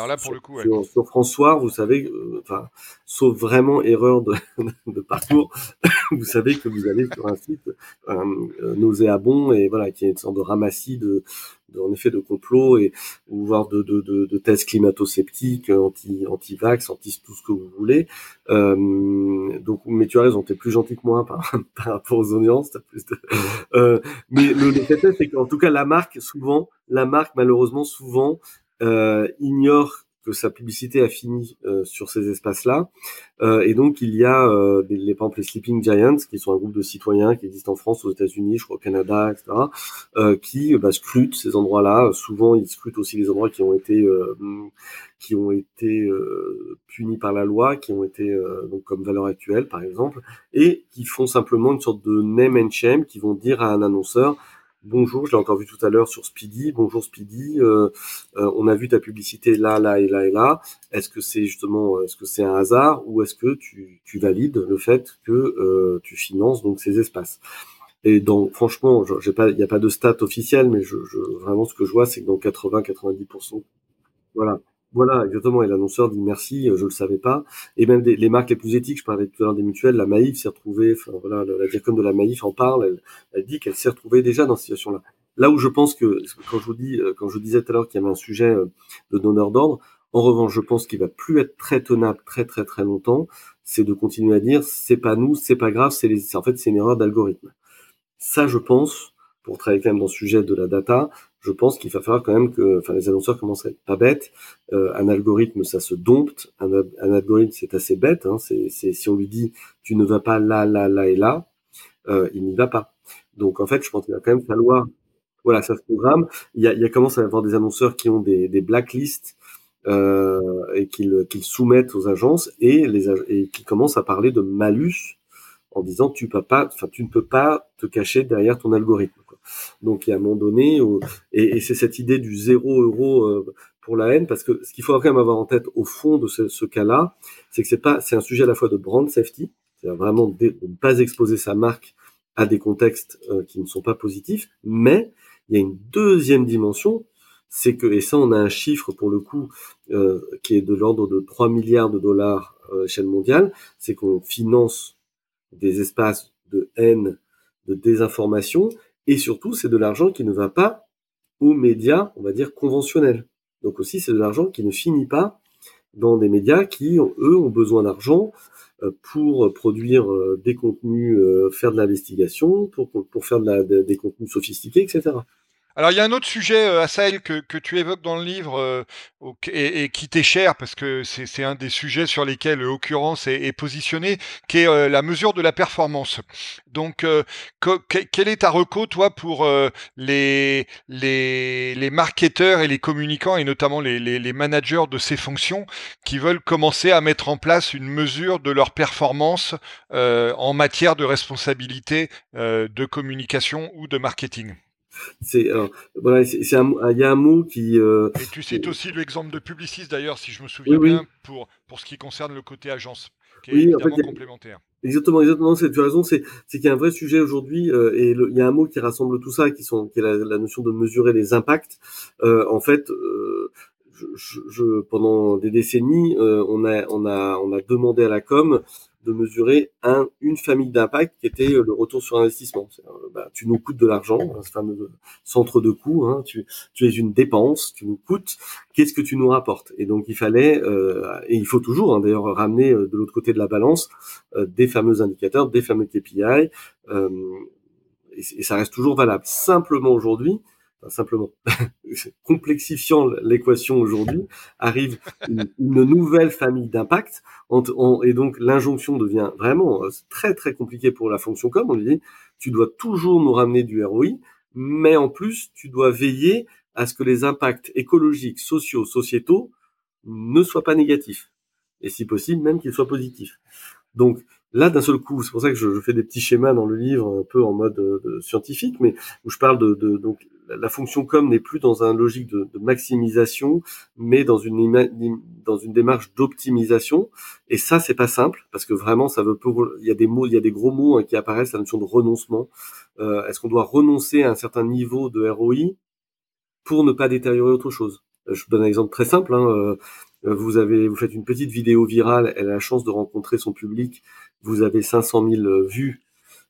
sur, François, vous savez, euh, enfin, sauf vraiment erreur de, de parcours, vous savez que vous allez sur un site nauséabond et voilà, qui est une sorte de ramassis de, en effet de complot et ou voire de, de, de, de tests climato-sceptiques, anti anti vax, anti tout ce que vous voulez. Euh, donc, mais tu as raison, t'es plus gentil que moi par, par rapport aux audiences. plus de... euh, mais le, le fait c'est qu'en tout cas la marque souvent, la marque malheureusement souvent euh, ignore que sa publicité a fini euh, sur ces espaces-là. Euh, et donc, il y a euh, les, par les Sleeping Giants, qui sont un groupe de citoyens qui existent en France, aux États-Unis, je crois au Canada, etc., euh, qui bah, scrutent ces endroits-là. Souvent, ils scrutent aussi les endroits qui ont été euh, qui ont été punis par la loi, qui ont été donc comme valeur actuelle, par exemple, et qui font simplement une sorte de name and shame, qui vont dire à un annonceur Bonjour, je l'ai encore vu tout à l'heure sur Speedy. Bonjour Speedy, euh, euh, on a vu ta publicité là, là et là et là. Est-ce que c'est justement, est-ce que c'est un hasard ou est-ce que tu, valides le fait que euh, tu finances donc ces espaces? Et donc franchement, il n'y a pas de stats officielles, mais je, vraiment ce que je vois, c'est que dans 80-90%, voilà, voilà, exactement. Et l'annonceur dit merci, euh, je le savais pas. Et même les marques les plus éthiques, je parlais tout à l'heure des mutuelles, la Maïf s'est retrouvée, enfin voilà, la, la de la Maïf en parle, elle, elle dit qu'elle s'est retrouvée déjà dans cette situation-là. là où je pense que quand je vous dis, quand je disais tout à l'heure qu'il y avait un sujet de donneur d'ordre, en revanche, je pense qu'il va plus être très tenable très très très longtemps. C'est de continuer à dire c'est pas nous, c'est pas grave, c'est les, en fait c'est une erreur d'algorithme. Ça, je pense, pour travailler quand même dans le sujet de la data, je pense qu'il va falloir quand même que, enfin, les annonceurs commencent à être pas bêtes. Euh, un algorithme, ça se dompte. Un, un algorithme, c'est assez bête. Hein. C'est, si on lui dit tu ne vas pas là, là, là et là, euh, il n'y va pas. Donc en fait, je pense qu'il va quand même falloir, voilà, ça se programme. Il y a, il y a commence à y avoir des annonceurs qui ont des, des blacklists euh, et qu'ils soumettent aux agences et, les, et qui commencent à parler de malus en disant tu pas, tu ne peux pas te cacher derrière ton algorithme. Donc il y a un moment donné, et, c'est cette idée du zéro euro euh, pour la haine, parce que ce qu'il faut quand même avoir en tête au fond de ce, cas-là, c'est que c'est pas, c'est un sujet à la fois de brand safety, c'est vraiment de, ne pas exposer sa marque à des contextes euh, qui ne sont pas positifs, mais il y a une deuxième dimension c'est que, et ça on a un chiffre pour le coup euh, qui est de l'ordre de 3 milliards de dollars à l'échelle mondiale, c'est qu'on finance des espaces de haine, de désinformation, et surtout c'est de l'argent qui ne va pas aux médias, on va dire, conventionnels. Donc aussi c'est de l'argent qui ne finit pas dans des médias qui, eux, ont besoin d'argent euh, pour produire euh, des contenus, faire de l'investigation, pour, faire des contenus sophistiqués, etc. Alors il y a un autre sujet, euh, Asael, que, tu évoques dans le livre euh, et, qui t'est cher parce que c'est un des sujets sur lesquels l'occurrence est, est positionné, qui est euh, la mesure de la performance. Donc quel est ta reco, toi, pour les, les, les marketeurs et les communicants et notamment les, les, les managers de ces fonctions qui veulent commencer à mettre en place une mesure de leur performance en matière de responsabilité de communication ou de marketing? C'est voilà, c'est il y a un mot qui. Euh, et tu cites aussi l'exemple de Publicis d'ailleurs, si je me souviens bien, pour pour ce qui concerne le côté agence, qui est évidemment complémentaire. Exactement, exactement. Tu as raison. C'est c'est qu'il y a un vrai sujet aujourd'hui euh, et il y a un mot qui rassemble tout ça, qui sont qui est la, la notion de mesurer les impacts. Euh, en fait. Je, je, pendant des décennies, on a on a on a demandé à la com de mesurer un, une famille d'impact qui était euh, le retour sur investissement. Euh, bah, tu nous coûtes de l'argent, hein, ce fameux centre de coût, hein, tu, es une dépense, tu nous coûtes, qu'est-ce que tu nous rapportes? Et donc il fallait, euh, et il faut toujours hein, d'ailleurs ramener de l'autre côté de la balance des fameux indicateurs, des fameux KPI, et, ça reste toujours valable. Simplement aujourd'hui, simplement complexifiant l'équation aujourd'hui, arrive une, nouvelle famille d'impact, et donc l'injonction devient vraiment euh, très très compliquée pour la fonction com. On lui dit, tu dois toujours nous ramener du ROI, mais en plus, tu dois veiller à ce que les impacts écologiques, sociaux, sociétaux ne soient pas négatifs, et si possible même qu'ils soient positifs. Donc là, d'un seul coup, c'est pour ça que je, fais des petits schémas dans le livre, un peu en mode euh, scientifique, mais où je parle de, donc la fonction com n'est plus dans un logique de, maximisation, mais dans une démarche d'optimisation. Et ça, c'est pas simple parce que vraiment, ça veut il y a des mots, il y a des gros mots hein, qui apparaissent, la notion de renoncement. Euh, Est-ce qu'on doit renoncer à un certain niveau de ROI pour ne pas détériorer autre chose? Euh, Je vous donne un exemple très simple. Hein, vous avez, vous faites une petite vidéo virale, elle a la chance de rencontrer son public. Vous avez 500 000 vues,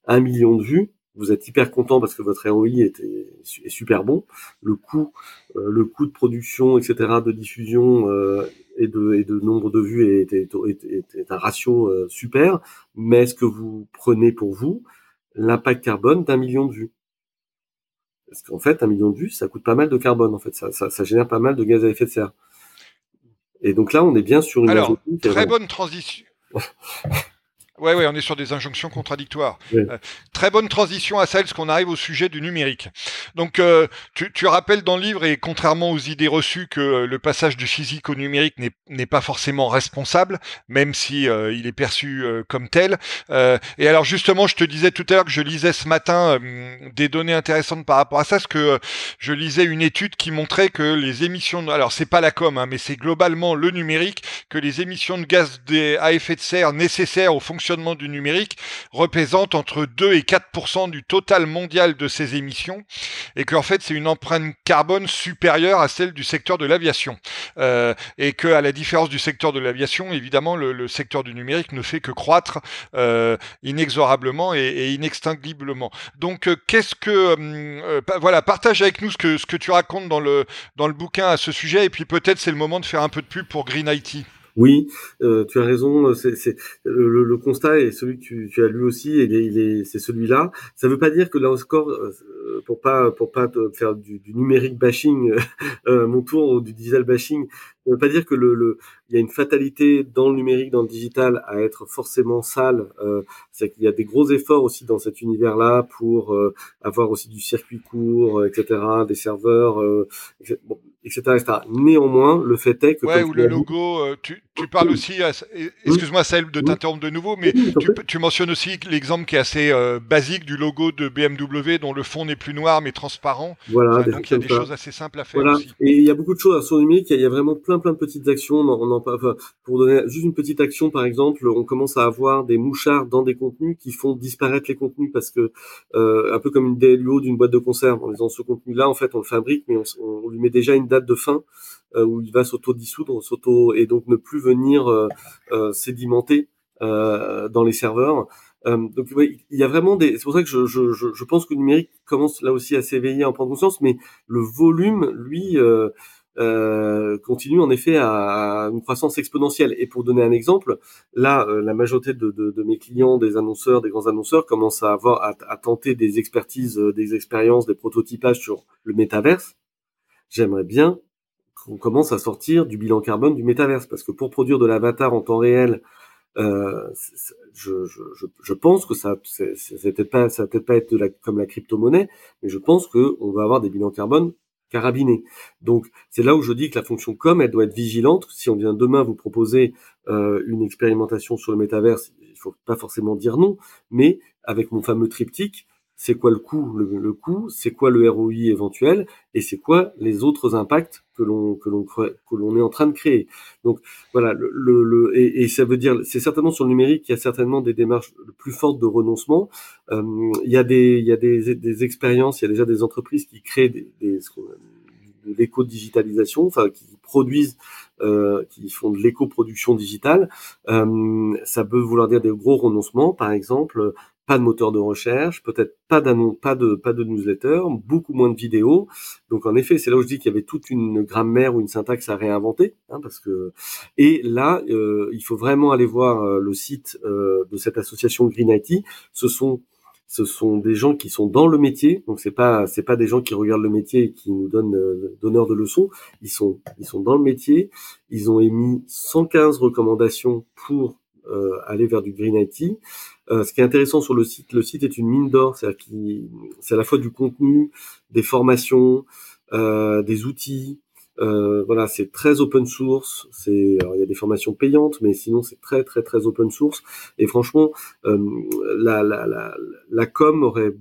1 million de vues vous êtes hyper content parce que votre ROI est, est, super bon. Le coût, euh, le coût de production, etc., de diffusion euh, et, de, et de nombre de vues est, est un ratio euh, super. Mais est-ce que vous prenez pour vous l'impact carbone d'un million de vues Parce qu'en fait, un million de vues, ça coûte pas mal de carbone. En fait, ça, ça, ça génère pas mal de gaz à effet de serre. Et donc là, on est bien sur une. Alors, très bonne transition. Ouais, ouais, on est sur des injonctions contradictoires. Euh, très bonne transition à celle qu'on arrive au sujet du numérique. Donc, euh, tu, tu, rappelles dans le livre, et contrairement aux idées reçues, que euh, le passage du physique au numérique n'est pas forcément responsable, même si il est perçu comme tel. et alors, justement, je te disais tout à l'heure que je lisais ce matin des données intéressantes par rapport à ça, parce que je lisais une étude qui montrait que les émissions, alors c'est pas la com, hein, mais c'est globalement le numérique, que les émissions de gaz à effet de serre nécessaires aux fonctions fonctionnement du numérique représente entre 2 et 4% du total mondial de ces émissions et qu'en fait c'est une empreinte carbone supérieure à celle du secteur de l'aviation. Euh, et que à la différence du secteur de l'aviation, évidemment, le, secteur du numérique ne fait que croître euh, inexorablement et, inextinguiblement. Donc, euh, qu'est-ce que voilà, partage avec nous ce que ce que tu racontes dans le dans le bouquin à ce sujet, et puis peut-être c'est le moment de faire un peu de pub pour Green IT. Oui, euh, tu as raison. C'est le, le, constat est celui que tu, tu as lu aussi. Est, il est c'est celui-là. Ça ne veut pas dire que là encore, euh, pour pas pour pas faire du, du numérique bashing, euh, mon tour ou du digital bashing, ça ne veut pas dire que le, le il y a une fatalité dans le numérique, dans le digital, à être forcément sale. Euh, c'est qu'il y a des gros efforts aussi dans cet univers-là pour euh, avoir aussi du circuit court, etc., des serveurs. Bon, etc., Néanmoins, le fait est que... Ouais, ou le logo, euh, tu, tu, parles aussi, excuse-moi celle de t'interrompre de nouveau, mais tu, tu, mentionnes aussi l'exemple qui est assez euh, basique du logo de BMW dont le fond n'est plus noir mais transparent. Voilà. donc il y a des choses assez simples à faire voilà. aussi. Et il y a beaucoup de choses sur le numérique, il y a vraiment plein plein de petites actions. On en, enfin, pour donner juste une petite action, par exemple, on commence à avoir des mouchards dans des contenus qui font disparaître les contenus parce que, euh, un peu comme une DLUO d'une boîte de conserve, en disant ce contenu-là, en fait, on le fabrique, mais on, on lui met déjà une de fin euh, où il va s'auto-dissoudre, s'auto et donc ne plus venir euh, euh, sédimenter dans les serveurs. donc il y a vraiment des. C'est pour ça que je, pense que le numérique commence là aussi à s'éveiller, à en prendre conscience, mais le volume, lui, continue en effet à, une croissance exponentielle. Et pour donner un exemple, là, la majorité de, mes clients, des annonceurs, des grands annonceurs, commencent à avoir à, à tenter des expertises, des expériences, des prototypages sur le métaverse j'aimerais bien qu'on commence à sortir du bilan carbone du métaverse, parce que pour produire de l'avatar en temps réel, euh, je, pense que ça, c'est va peut-être pas être comme la crypto-monnaie, mais je pense que on va avoir des bilans carbone carabinés. Donc c'est là où je dis que la fonction com, elle doit être vigilante. Si on vient demain vous proposer euh, une expérimentation sur le métaverse, il faut pas forcément dire non, mais avec mon fameux triptyque, c'est quoi le coût, le, coût, c'est quoi le ROI éventuel, et c'est quoi les autres impacts que l'on que l'on que l'on est en train de créer? Donc voilà, le, le, et, et, ça veut dire, c'est certainement sur le numérique qu'il y a certainement des démarches plus fortes de renoncement. Euh, il y a des il y a des, des expériences, il y a déjà des entreprises qui créent des, des de l'éco-digitalisation, enfin qui produisent, euh, qui font de l'éco-production digitale. Euh, ça peut vouloir dire des gros renoncements, par exemple pas de moteur de recherche, peut-être pas d'annonce, pas de pas de newsletter, beaucoup moins de vidéos. Donc en effet, c'est là où je dis qu'il y avait toute une grammaire ou une syntaxe à réinventer, hein, parce que et là, euh, il faut vraiment aller voir euh, le site euh, de cette association Green IT. Ce sont ce sont des gens qui sont dans le métier, donc c'est pas c'est pas des gens qui regardent le métier et qui nous donnent euh, donneurs de leçons. Ils sont ils sont dans le métier. Ils ont émis 115 recommandations pour euh, aller vers du Green IT. Euh, ce qui est intéressant sur le site, le site est une mine d'or, c'est-à-dire qu'il c'est à la fois du contenu, des formations, euh, des outils. Voilà, c'est très open source. C'est, il y a des formations payantes, mais sinon c'est très très très open source. Et franchement, la, la, la, la com aurait,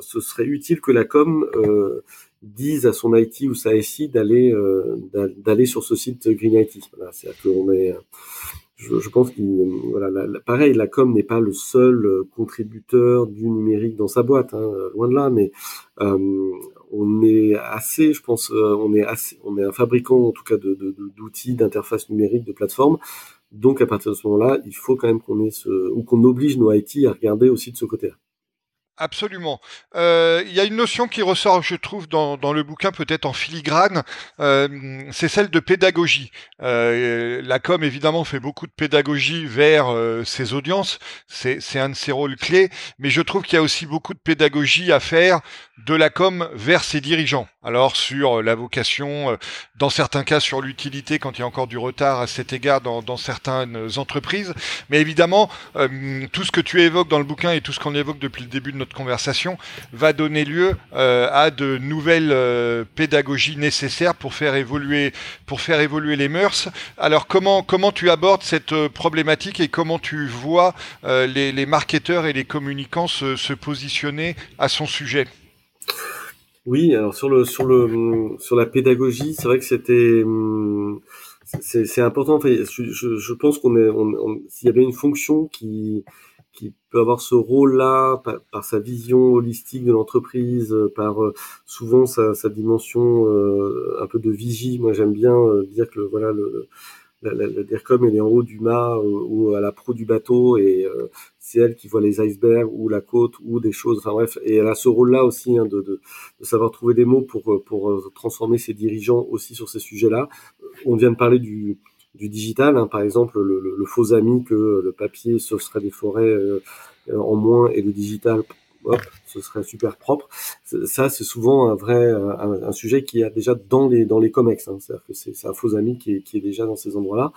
ce serait utile que la com dise à son IT ou sa SI d'aller d'aller sur ce site Green IT. C'est-à-dire qu'on est je, pense qu'il voilà, la, pareil, la com n'est pas le seul euh, contributeur du numérique dans sa boîte, hein, loin de là, mais euh, on est assez, je pense, euh, on est assez, on est un fabricant en tout cas d'outils, d'interfaces numériques, de plateformes. Donc à partir de ce moment-là, il faut quand même qu'on ait ce, ou qu'on oblige nos IT à regarder aussi de ce côté-là. Absolument. Euh, il y a une notion qui ressort, je trouve, dans, le bouquin, peut-être en filigrane, euh, c'est celle de pédagogie. Euh, la com, évidemment, fait beaucoup de pédagogie vers ses audiences, c'est un de ses rôles clés, mais je trouve qu'il y a aussi beaucoup de pédagogie à faire de la com vers ses dirigeants. Alors sur la vocation, dans certains cas sur l'utilité quand il y a encore du retard à cet égard dans certaines entreprises, mais évidemment, tout ce que tu évoques dans le bouquin et tout ce qu'on évoque depuis le début de notre conversation va donner lieu euh, à de nouvelles euh, pédagogies nécessaires pour faire évoluer pour faire évoluer les mœurs. Alors comment comment tu abordes cette euh, problématique et comment tu vois les, marketeurs et les communicants se, positionner à son sujet? Oui, alors sur le sur le sur la pédagogie, c'est vrai que c'était hum, c'est important. je, pense qu'on est, on, y avait une fonction qui qui peut avoir ce rôle-là par, sa vision holistique de l'entreprise, par euh, souvent sa, dimension euh, un peu de vigie. Moi, j'aime bien euh, dire que voilà le, la, la, DIRCOM elle est en haut du mât ou, à la proue du bateau et c'est elle qui voit les icebergs ou la côte ou des choses. Enfin bref, et elle a ce rôle-là aussi hein, de, savoir trouver des mots pour pour transformer ses dirigeants aussi sur ces sujets-là. On vient de parler du du digital. Hein. Par exemple, le, le, faux ami que le papier, ce serait des forêts euh, en moins et le digital, hop, ce serait super propre. Ça, c'est souvent un vrai un, sujet qui est déjà dans les dans les comex. Hein. C'est-à-dire que c'est un faux ami qui est, qui est déjà dans ces endroits-là.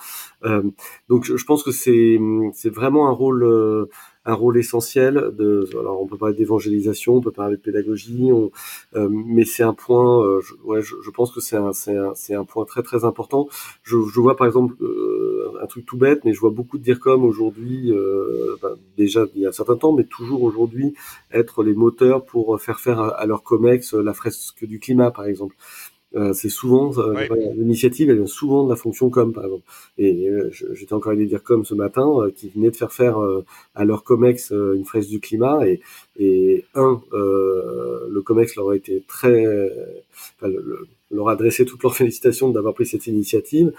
Euh, donc, je, pense que c'est c'est vraiment un rôle euh, un rôle essentiel. De, alors on peut parler d'évangélisation, on peut parler de pédagogie, on, euh, mais c'est un point. Euh, je, ouais, je, je, pense que c'est un, un, un point très très important. Je, je vois par exemple euh, un truc tout bête, mais je vois beaucoup de dire comme aujourd'hui, ben, déjà il y a un certain temps, mais toujours aujourd'hui, être les moteurs pour faire faire à, à leur comex la fresque du climat, par exemple. Euh, c'est souvent euh, l'initiative, elle vient souvent de la fonction com, par exemple. Et euh, j'étais encore allé dire com ce matin, qui venait de faire faire à leur comex une fraise du climat, et, et un, le comex leur a été très, enfin, leur a adressé toutes leurs félicitations d'avoir pris cette initiative,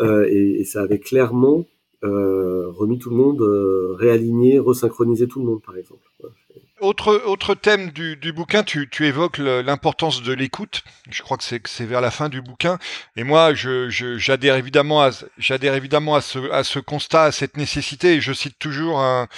et, et, ça avait clairement remis tout le monde, réaligné, resynchronisé tout le monde, par exemple. Autre, autre thème du, bouquin, tu, évoques l'importance de l'écoute. Je crois que c'est vers la fin du bouquin. Et moi, j'adhère évidemment, à, évidemment à, ce, à ce constat, à cette nécessité. Et je cite toujours un,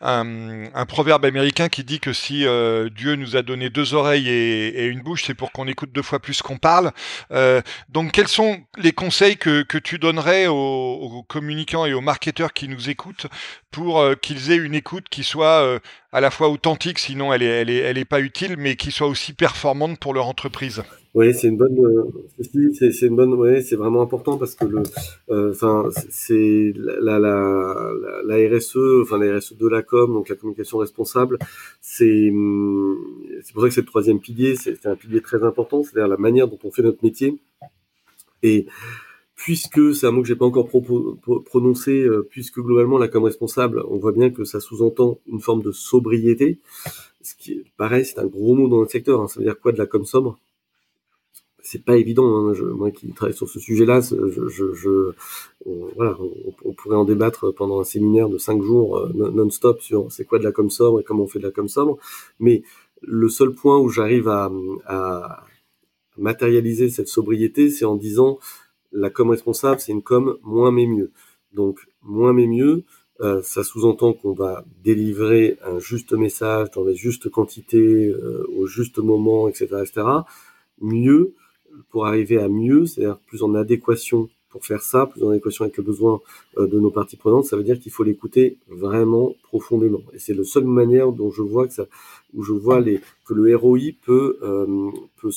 un, proverbe américain qui dit que si euh, Dieu nous a donné deux oreilles et, une bouche, c'est pour qu'on écoute deux fois plus qu'on parle. Euh, donc, quels sont les conseils que, tu donnerais aux, communicants et aux marketeurs qui nous écoutent pour euh, qu'ils aient une écoute qui soit à la fois authentique, sinon elle est, elle est, elle est pas utile, mais qui soit aussi performante pour leur entreprise? Oui, c'est une bonne, euh, c'est une bonne, ouais, c'est vraiment important parce que le, euh, enfin, c'est la, la, la, la, RSE, enfin la RSE de la com, donc la communication responsable, c'est, hum, c'est pour ça que c'est le troisième pilier, c'est un pilier très important, c'est-à-dire la manière dont on fait notre métier. Et puisque c'est un mot que j'ai pas encore prononcé, euh, puisque globalement la com responsable, on voit bien que ça sous-entend une forme de sobriété. Ce qui pareil, c'est un gros mot dans notre secteur. Hein. Ça veut dire quoi de la com sobre? C'est pas évident. Hein. moi qui travaille sur ce sujet-là, je, je, je on, pourrait en débattre pendant un séminaire de cinq jours euh, non-stop sur c'est quoi de la com sobre et comment on fait de la com sobre. Mais le seul point où j'arrive à, matérialiser cette sobriété, c'est en disant la com responsable, c'est une com moins mais mieux. Donc moins mais mieux, euh, ça sous-entend qu'on va délivrer un juste message dans la juste quantité, euh, au juste moment, etc., etc. Mieux, pour arriver à mieux, c'est-à-dire plus en adéquation pour faire ça, plus en adéquation avec le besoin euh, de nos parties prenantes, ça veut dire qu'il faut l'écouter vraiment profondément. Et c'est la seule manière dont je vois que ça, où je vois que le ROI peut, euh, peut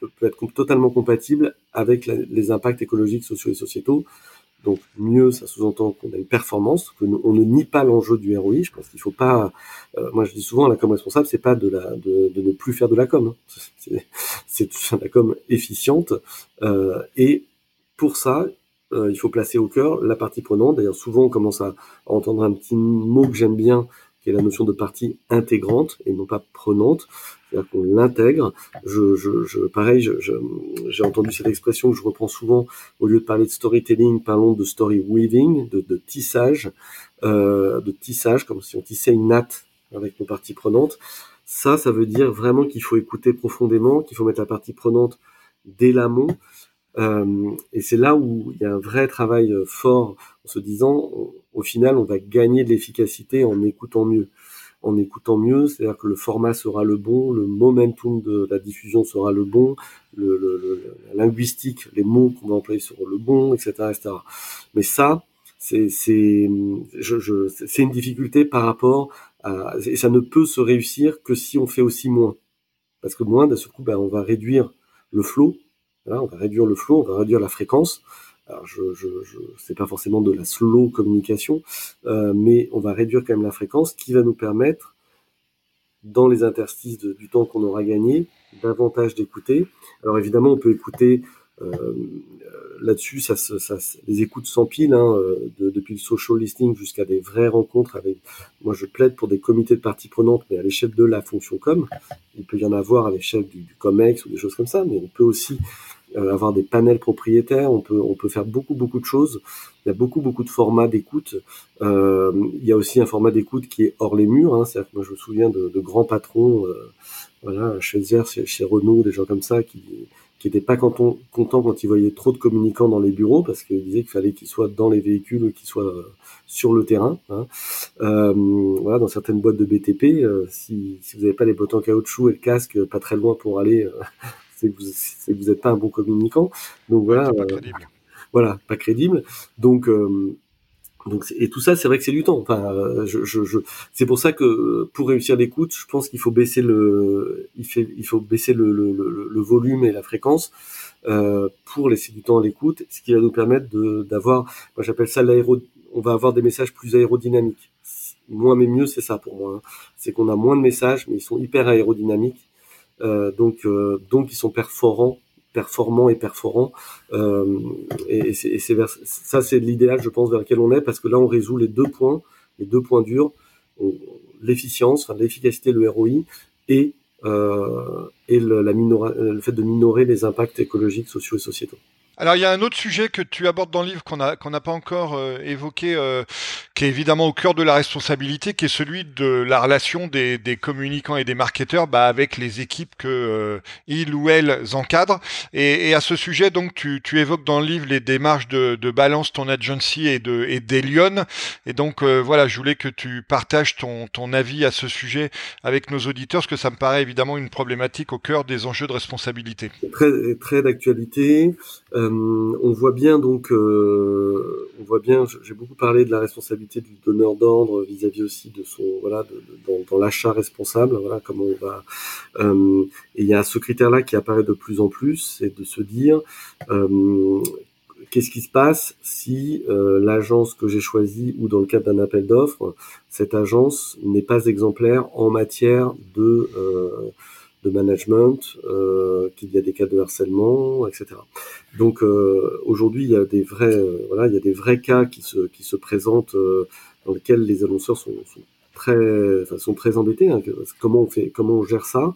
peut, être totalement compatible avec les impacts écologiques, sociaux et sociétaux. Donc mieux, ça sous-entend qu'on a une performance, que on ne nie pas l'enjeu du ROI. Je pense qu'il faut pas. Euh, moi, je dis souvent, la com responsable, c'est pas de ne plus faire de la com. Hein. C'est de la com efficiente. Euh, et pour ça, euh, il faut placer au cœur la partie prenante. D'ailleurs, souvent, on commence à entendre un petit mot que j'aime bien, qui est la notion de partie intégrante et non pas prenante c'est-à-dire qu'on l'intègre. Je, je, je, pareil, j'ai entendu cette expression que je reprends souvent. Au lieu de parler de storytelling, parlons de story weaving, de, de tissage, euh, de tissage, comme si on tissait une natte avec nos parties prenantes. Ça, ça veut dire vraiment qu'il faut écouter profondément, qu'il faut mettre la partie prenante dès l'amont. Euh, et c'est là où il y a un vrai travail euh, fort en se disant, au final, on va gagner de l'efficacité en écoutant mieux en écoutant mieux, c'est-à-dire que le format sera le bon, le momentum de la diffusion sera le bon, le, le, la linguistique, les mots qu'on va employer seront le bon, etc., etc. Mais ça, c'est c'est je, je, c'est une difficulté par rapport à et ça ne peut se réussir que si on fait aussi moins, parce que moins d'un seul coup, ben, on va réduire le flow, on va réduire le flow, on va réduire la fréquence, alors je, je, je c'est pas forcément de la slow communication, euh, mais on va réduire quand même la fréquence qui va nous permettre, dans les interstices du temps qu'on aura gagné, davantage d'écouter. Alors évidemment, on peut écouter là-dessus, ça, ça, les écoutes s'empilent, hein, depuis le social listening jusqu'à des vraies rencontres avec. Moi, je plaide pour des comités de parties prenantes, mais à l'échelle de la fonction com. Il peut y en avoir à l'échelle du, du COMEX ou des choses comme ça, mais on peut aussi euh, avoir des panels propriétaires, on peut, on peut faire beaucoup, beaucoup de choses. Il y a beaucoup, beaucoup de formats d'écoute. Euh, il y a aussi un format d'écoute qui est hors les murs. Hein. cest moi, je me souviens de, grands patrons, euh, voilà, chez, chez Renault, des gens comme ça, qui qui n'étaient pas contents quand ils voyaient trop de communicants dans les bureaux, parce qu'ils disaient qu'il fallait qu'ils soient dans les véhicules, qu'ils soient euh, sur le terrain. Hein. Euh, voilà, dans certaines boîtes de BTP, euh, si, si vous n'avez pas les bottes en caoutchouc et le casque pas très loin pour aller euh, c'est que vous n'êtes pas un bon communicant. Donc voilà. Pas euh, crédible. Voilà, pas crédible. Donc euh, donc et tout ça, c'est vrai que c'est du temps. Enfin, euh, je, je, je c'est pour ça que pour réussir l'écoute, je pense qu'il faut baisser le, il, fait, il faut baisser le, le, le, volume et la fréquence euh, pour laisser du temps à l'écoute, ce qui va nous permettre de d'avoir, moi j'appelle ça l'aéro, on va avoir des messages plus aérodynamiques. Moins mais mieux, c'est ça pour moi. Hein. C'est qu'on a moins de messages, mais ils sont hyper aérodynamiques donc, euh, donc ils sont perforants performants et perforants. Euh, et, c'est, ça, c'est l'idéal, je pense, vers lequel on est, parce que là, on résout les deux points, les deux points durs, l'efficience, l'efficacité, le ROI, et, euh, et la le fait de minorer les impacts écologiques, sociaux et sociétaux. Alors il y a un autre sujet que tu abordes dans le livre qu'on n'a pas encore euh, évoqué, euh, qui est évidemment au cœur de la responsabilité, qui est celui de la relation des, communicants et des marketeurs bah, avec les équipes que euh, ou elles encadrent. Et, à ce sujet, donc tu, évoques dans le livre les démarches de, Balance ton agency et de et donc voilà, je voulais que tu partages ton, avis à ce sujet avec nos auditeurs, parce que ça me paraît évidemment une problématique au cœur des enjeux de responsabilité. Très très d'actualité. On voit bien donc, euh, on voit bien. J'ai beaucoup parlé de la responsabilité du donneur d'ordre vis-à-vis aussi de son voilà dans, l'achat responsable. Voilà comment on va. Euh, et il y a ce critère-là qui apparaît de plus en plus, c'est de se dire qu'est-ce qui se passe si l'agence que j'ai choisie ou dans le cadre d'un appel d'offres, cette agence n'est pas exemplaire en matière de de management, euh, qu'il y a des cas de harcèlement, etc. Donc euh, aujourd'hui, il y a des vrais, euh, voilà, il y a des vrais cas qui se qui se présentent euh, dans lesquels les annonceurs sont, sont très, enfin, sont très embêtés. Hein. Comment on fait, comment on gère ça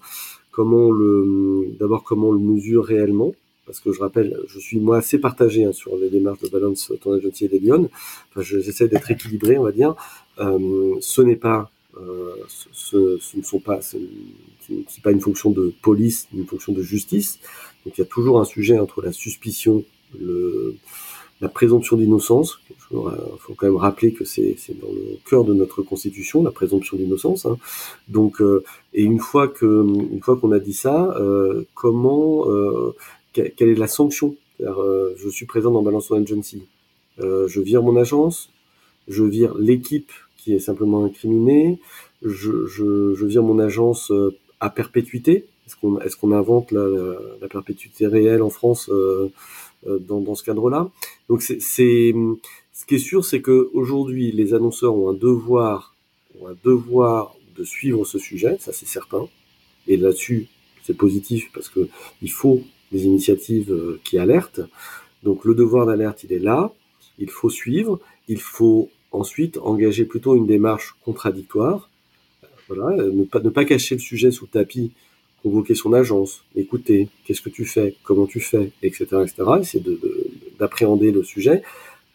Comment le, d'abord comment on le mesure réellement parce que je rappelle, je suis moi assez partagé hein, sur les démarches de balance ton agency et des Lyon. Enfin, j'essaie d'être équilibré, on va dire. Euh, ce n'est pas euh, ce, ce, ne sont pas, ce n'est pas une fonction de police, une fonction de justice. Donc il y a toujours un sujet entre la suspicion, le, la présomption d'innocence. Il faut quand même rappeler que c'est dans le cœur de notre constitution, la présomption d'innocence. Hein. Donc, euh, et une fois que, une fois qu'on a dit ça, euh, comment, euh, quelle est la sanction? Euh, Je suis présent dans Balance Agency. je vire mon agence, je vire l'équipe est simplement incriminé. Je, je, vire mon agence euh, à perpétuité. Est-ce qu'on invente la, la, perpétuité réelle en France euh, euh, dans, dans ce cadre-là? Donc c'est ce qui est sûr, c'est que aujourd'hui les annonceurs ont un devoir ont un devoir de suivre ce sujet, ça c'est certain. Et là-dessus, c'est positif parce que il faut des initiatives qui alertent. Donc le devoir d'alerte, il est là. Il faut suivre. Il faut Ensuite, engager plutôt une démarche contradictoire. Voilà, ne pas, ne pas cacher le sujet sous le tapis, convoquer son agence, écouter, qu'est-ce que tu fais, comment tu fais, etc., etc. Essayer d'appréhender le sujet,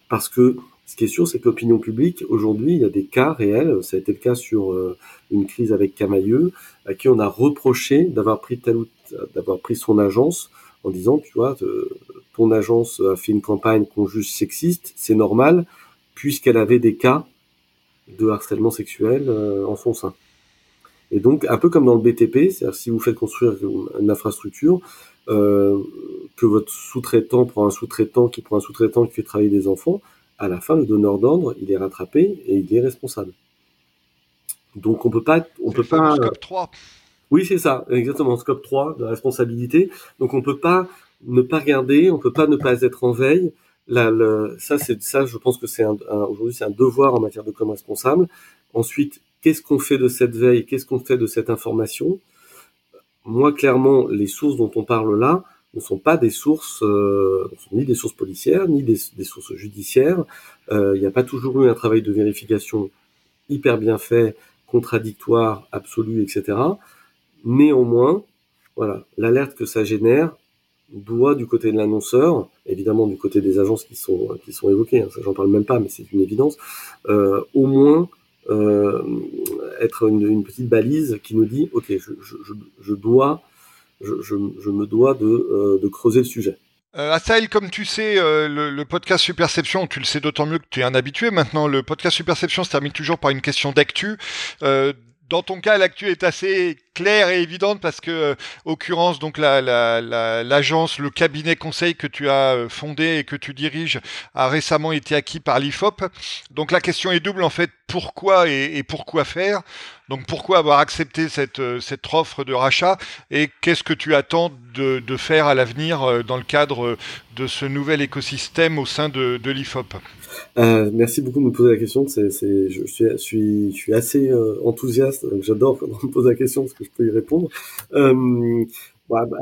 parce que ce qui est sûr, c'est que l'opinion publique, aujourd'hui, il y a des cas réels. Ça a été le cas sur euh, une crise avec Camailleux, à qui on a reproché d'avoir pris tel ou d'avoir pris son agence en disant, tu vois, euh, ton agence a fait une campagne qu'on juge sexiste, c'est normal, puisqu'elle avait des cas de harcèlement sexuel euh, en son sein. Et donc, un peu comme dans le BTP, c'est-à-dire si vous faites construire une, infrastructure, euh, que votre sous-traitant prend un sous-traitant qui prend un sous-traitant qui fait travailler des enfants, à la fin, le donneur d'ordre, il est rattrapé et il est responsable. Donc, on peut pas, on peut pas. Scope 3. Oui, c'est ça, exactement, scope 3 de responsabilité. Donc, on peut pas ne pas regarder, on peut pas ne pas être en veille, ça, c'est ça, je pense que c'est un, aujourd'hui c'est un devoir en matière de com responsable. Ensuite, qu'est-ce qu'on fait de cette veille? Qu'est-ce qu'on fait de cette information? Moi, clairement, les sources dont on parle là, ne sont pas des sources, ni des sources policières, ni des, sources judiciaires. Il n'y a pas toujours eu un travail de vérification hyper bien fait, contradictoire, absolu, etc. Néanmoins, voilà, l'alerte que ça génère doit du côté de l'annonceur, évidemment du côté des agences qui sont qui sont évoquées, hein, ça j'en parle même pas, mais c'est une évidence, euh, au moins euh, être une, petite balise qui nous dit, ok, je, je, je dois, je, je, me dois de, euh, de creuser le sujet. Euh, Asaïl, comme tu sais, euh, le, le, podcast Superception, tu le sais d'autant mieux que tu es un habitué maintenant, le podcast Superception se termine toujours par une question d'actu. Euh, dans ton cas, l'actu est assez claire et évidente parce que, euh, l'agence, la, le cabinet conseil que tu as euh, fondé et que tu diriges a récemment été acquis par l'IFOP. Donc la question est double en fait. Pourquoi et, pourquoi faire? Donc pourquoi avoir accepté cette, euh, cette offre de rachat? Et qu'est-ce que tu attends de, faire à l'avenir dans le cadre de ce nouvel écosystème au sein de l'IFOP euh, merci beaucoup de me poser la question. C'est, c'est, je, suis, je, suis, je suis assez euh, enthousiaste. J'adore quand on me pose la question parce que je peux y répondre. Euh,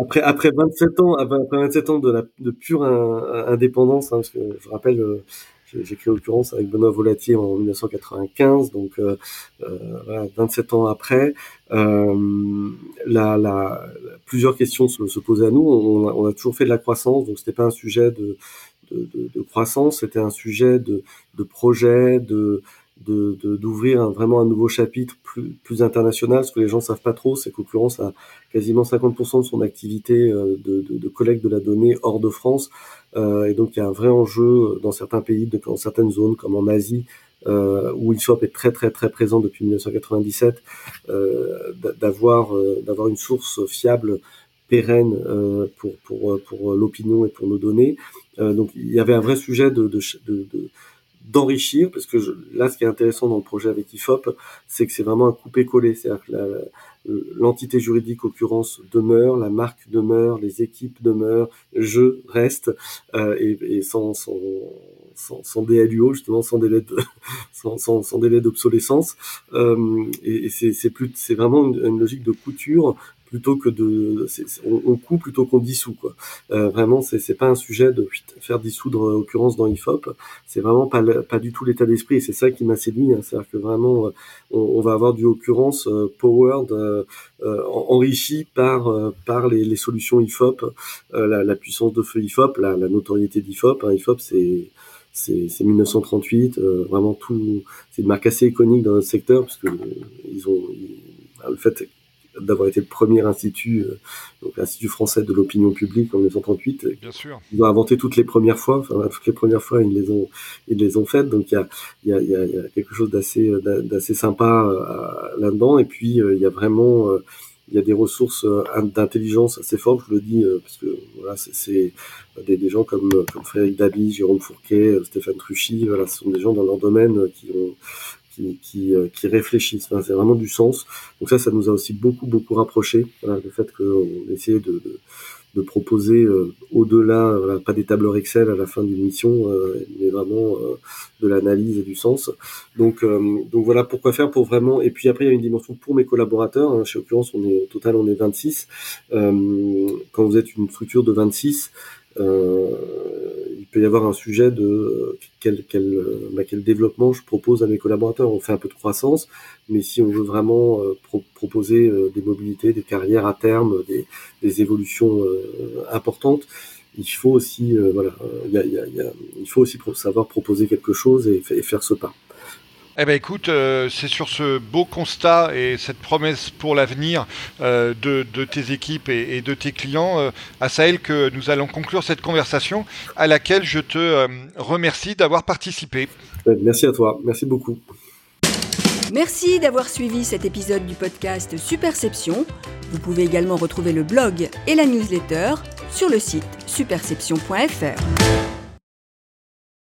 après, après 27 ans, après 27 ans de, la, de pure indépendance, hein, parce que je rappelle, euh, j'ai créé l'occurrence avec Benoît Volatier en 1995, donc euh, voilà, 27 ans après, euh, la, la, plusieurs questions se, se, posaient à nous. On a, on a, toujours fait de la croissance, donc c'était pas un sujet de, de, croissance, c'était un sujet de, de projet, de d'ouvrir vraiment un nouveau chapitre plus, plus international. Ce que les gens savent pas trop, c'est qu'Occurrence a quasiment 50% de son activité euh, de, de, de, collecte de la donnée hors de France. Euh, et donc il y a un vrai enjeu dans certains pays, dans certaines zones comme en Asie, euh, où ISOP est très très très présent depuis 1997, euh, d'avoir euh, d'avoir une source fiable pérenne euh, pour, pour, pour l'opinion et pour nos données. Euh, donc il y avait un vrai sujet de, de, de, d'enrichir, parce que là, ce qui est intéressant dans le projet avec IFOP, c'est que c'est vraiment un coupé-collé, c'est-à-dire que l'entité juridique occurrence demeure, la marque demeure, les équipes demeurent, je reste, euh, et, et sans, sans, sans, DLUO, justement, sans délai sans, délai d'obsolescence, euh, et, c'est c'est vraiment une, logique de couture plutôt que de on, on coupe plutôt qu'on dissout quoi. Euh, vraiment c'est c'est pas un sujet de faire dissoudre en l'occurrence dans IFOP, c'est vraiment pas pas du tout l'état d'esprit et c'est ça qui m'a séduit, hein. c'est-à-dire que vraiment euh, on, on, va avoir du occurrence euh, powered euh, euh enrichi par par les, les, solutions IFOP, la, la, puissance de feu IFOP, la, la notoriété d'IFOP, hein. IFOP c'est c'est 1938, vraiment tout, c'est une marque assez iconique dans notre secteur parce que ils ont le fait d'avoir été le premier institut, euh, donc l'institut français de l'opinion publique en 1938. Bien sûr. Ils ont inventé toutes les premières fois, enfin toutes les premières fois ils les ont, ils les ont faites. Donc il y a, il y a, il y a, y a quelque chose d'assez, d'assez sympa euh, là-dedans. Et puis euh, il y a vraiment il y a des ressources d'intelligence assez fortes, je le dis, parce que voilà, c'est des, des, gens comme, comme Frédéric Dabi, Jérôme Fourquet, Stéphane Truchy, voilà, ce sont des gens dans leur domaine qui ont, qui, euh, qui, réfléchissent. c'est vraiment du sens. Donc ça, ça nous a aussi beaucoup, beaucoup rapproché. Voilà, le fait qu'on essayait de, de, de proposer euh, au-delà, voilà, pas des tableurs Excel à la fin d'une mission, euh, mais vraiment de l'analyse et du sens. Donc, donc voilà pourquoi faire pour vraiment. Et puis après, il y a une dimension pour mes collaborateurs. Hein. Chez Occurrence, on est au total, on est 26. quand vous êtes une structure de 26, euh, il peut y avoir un sujet de quel, quel, bah, quel développement je propose à mes collaborateurs. On fait un peu de croissance, mais si on veut vraiment euh, proposer euh, des mobilités, des carrières à terme, des, des évolutions importantes, il faut aussi, voilà, il, y a, il, y a, il faut aussi savoir proposer quelque chose et faire ce pas. Eh ben écoute, euh, c'est sur ce beau constat et cette promesse pour l'avenir euh, de, de, tes équipes et, et de tes clients, euh, à Sahel, que nous allons conclure cette conversation à laquelle je te euh, remercie d'avoir participé. Merci à toi, merci beaucoup. Merci d'avoir suivi cet épisode du podcast Superception. Vous pouvez également retrouver le blog et la newsletter sur le site superception.fr.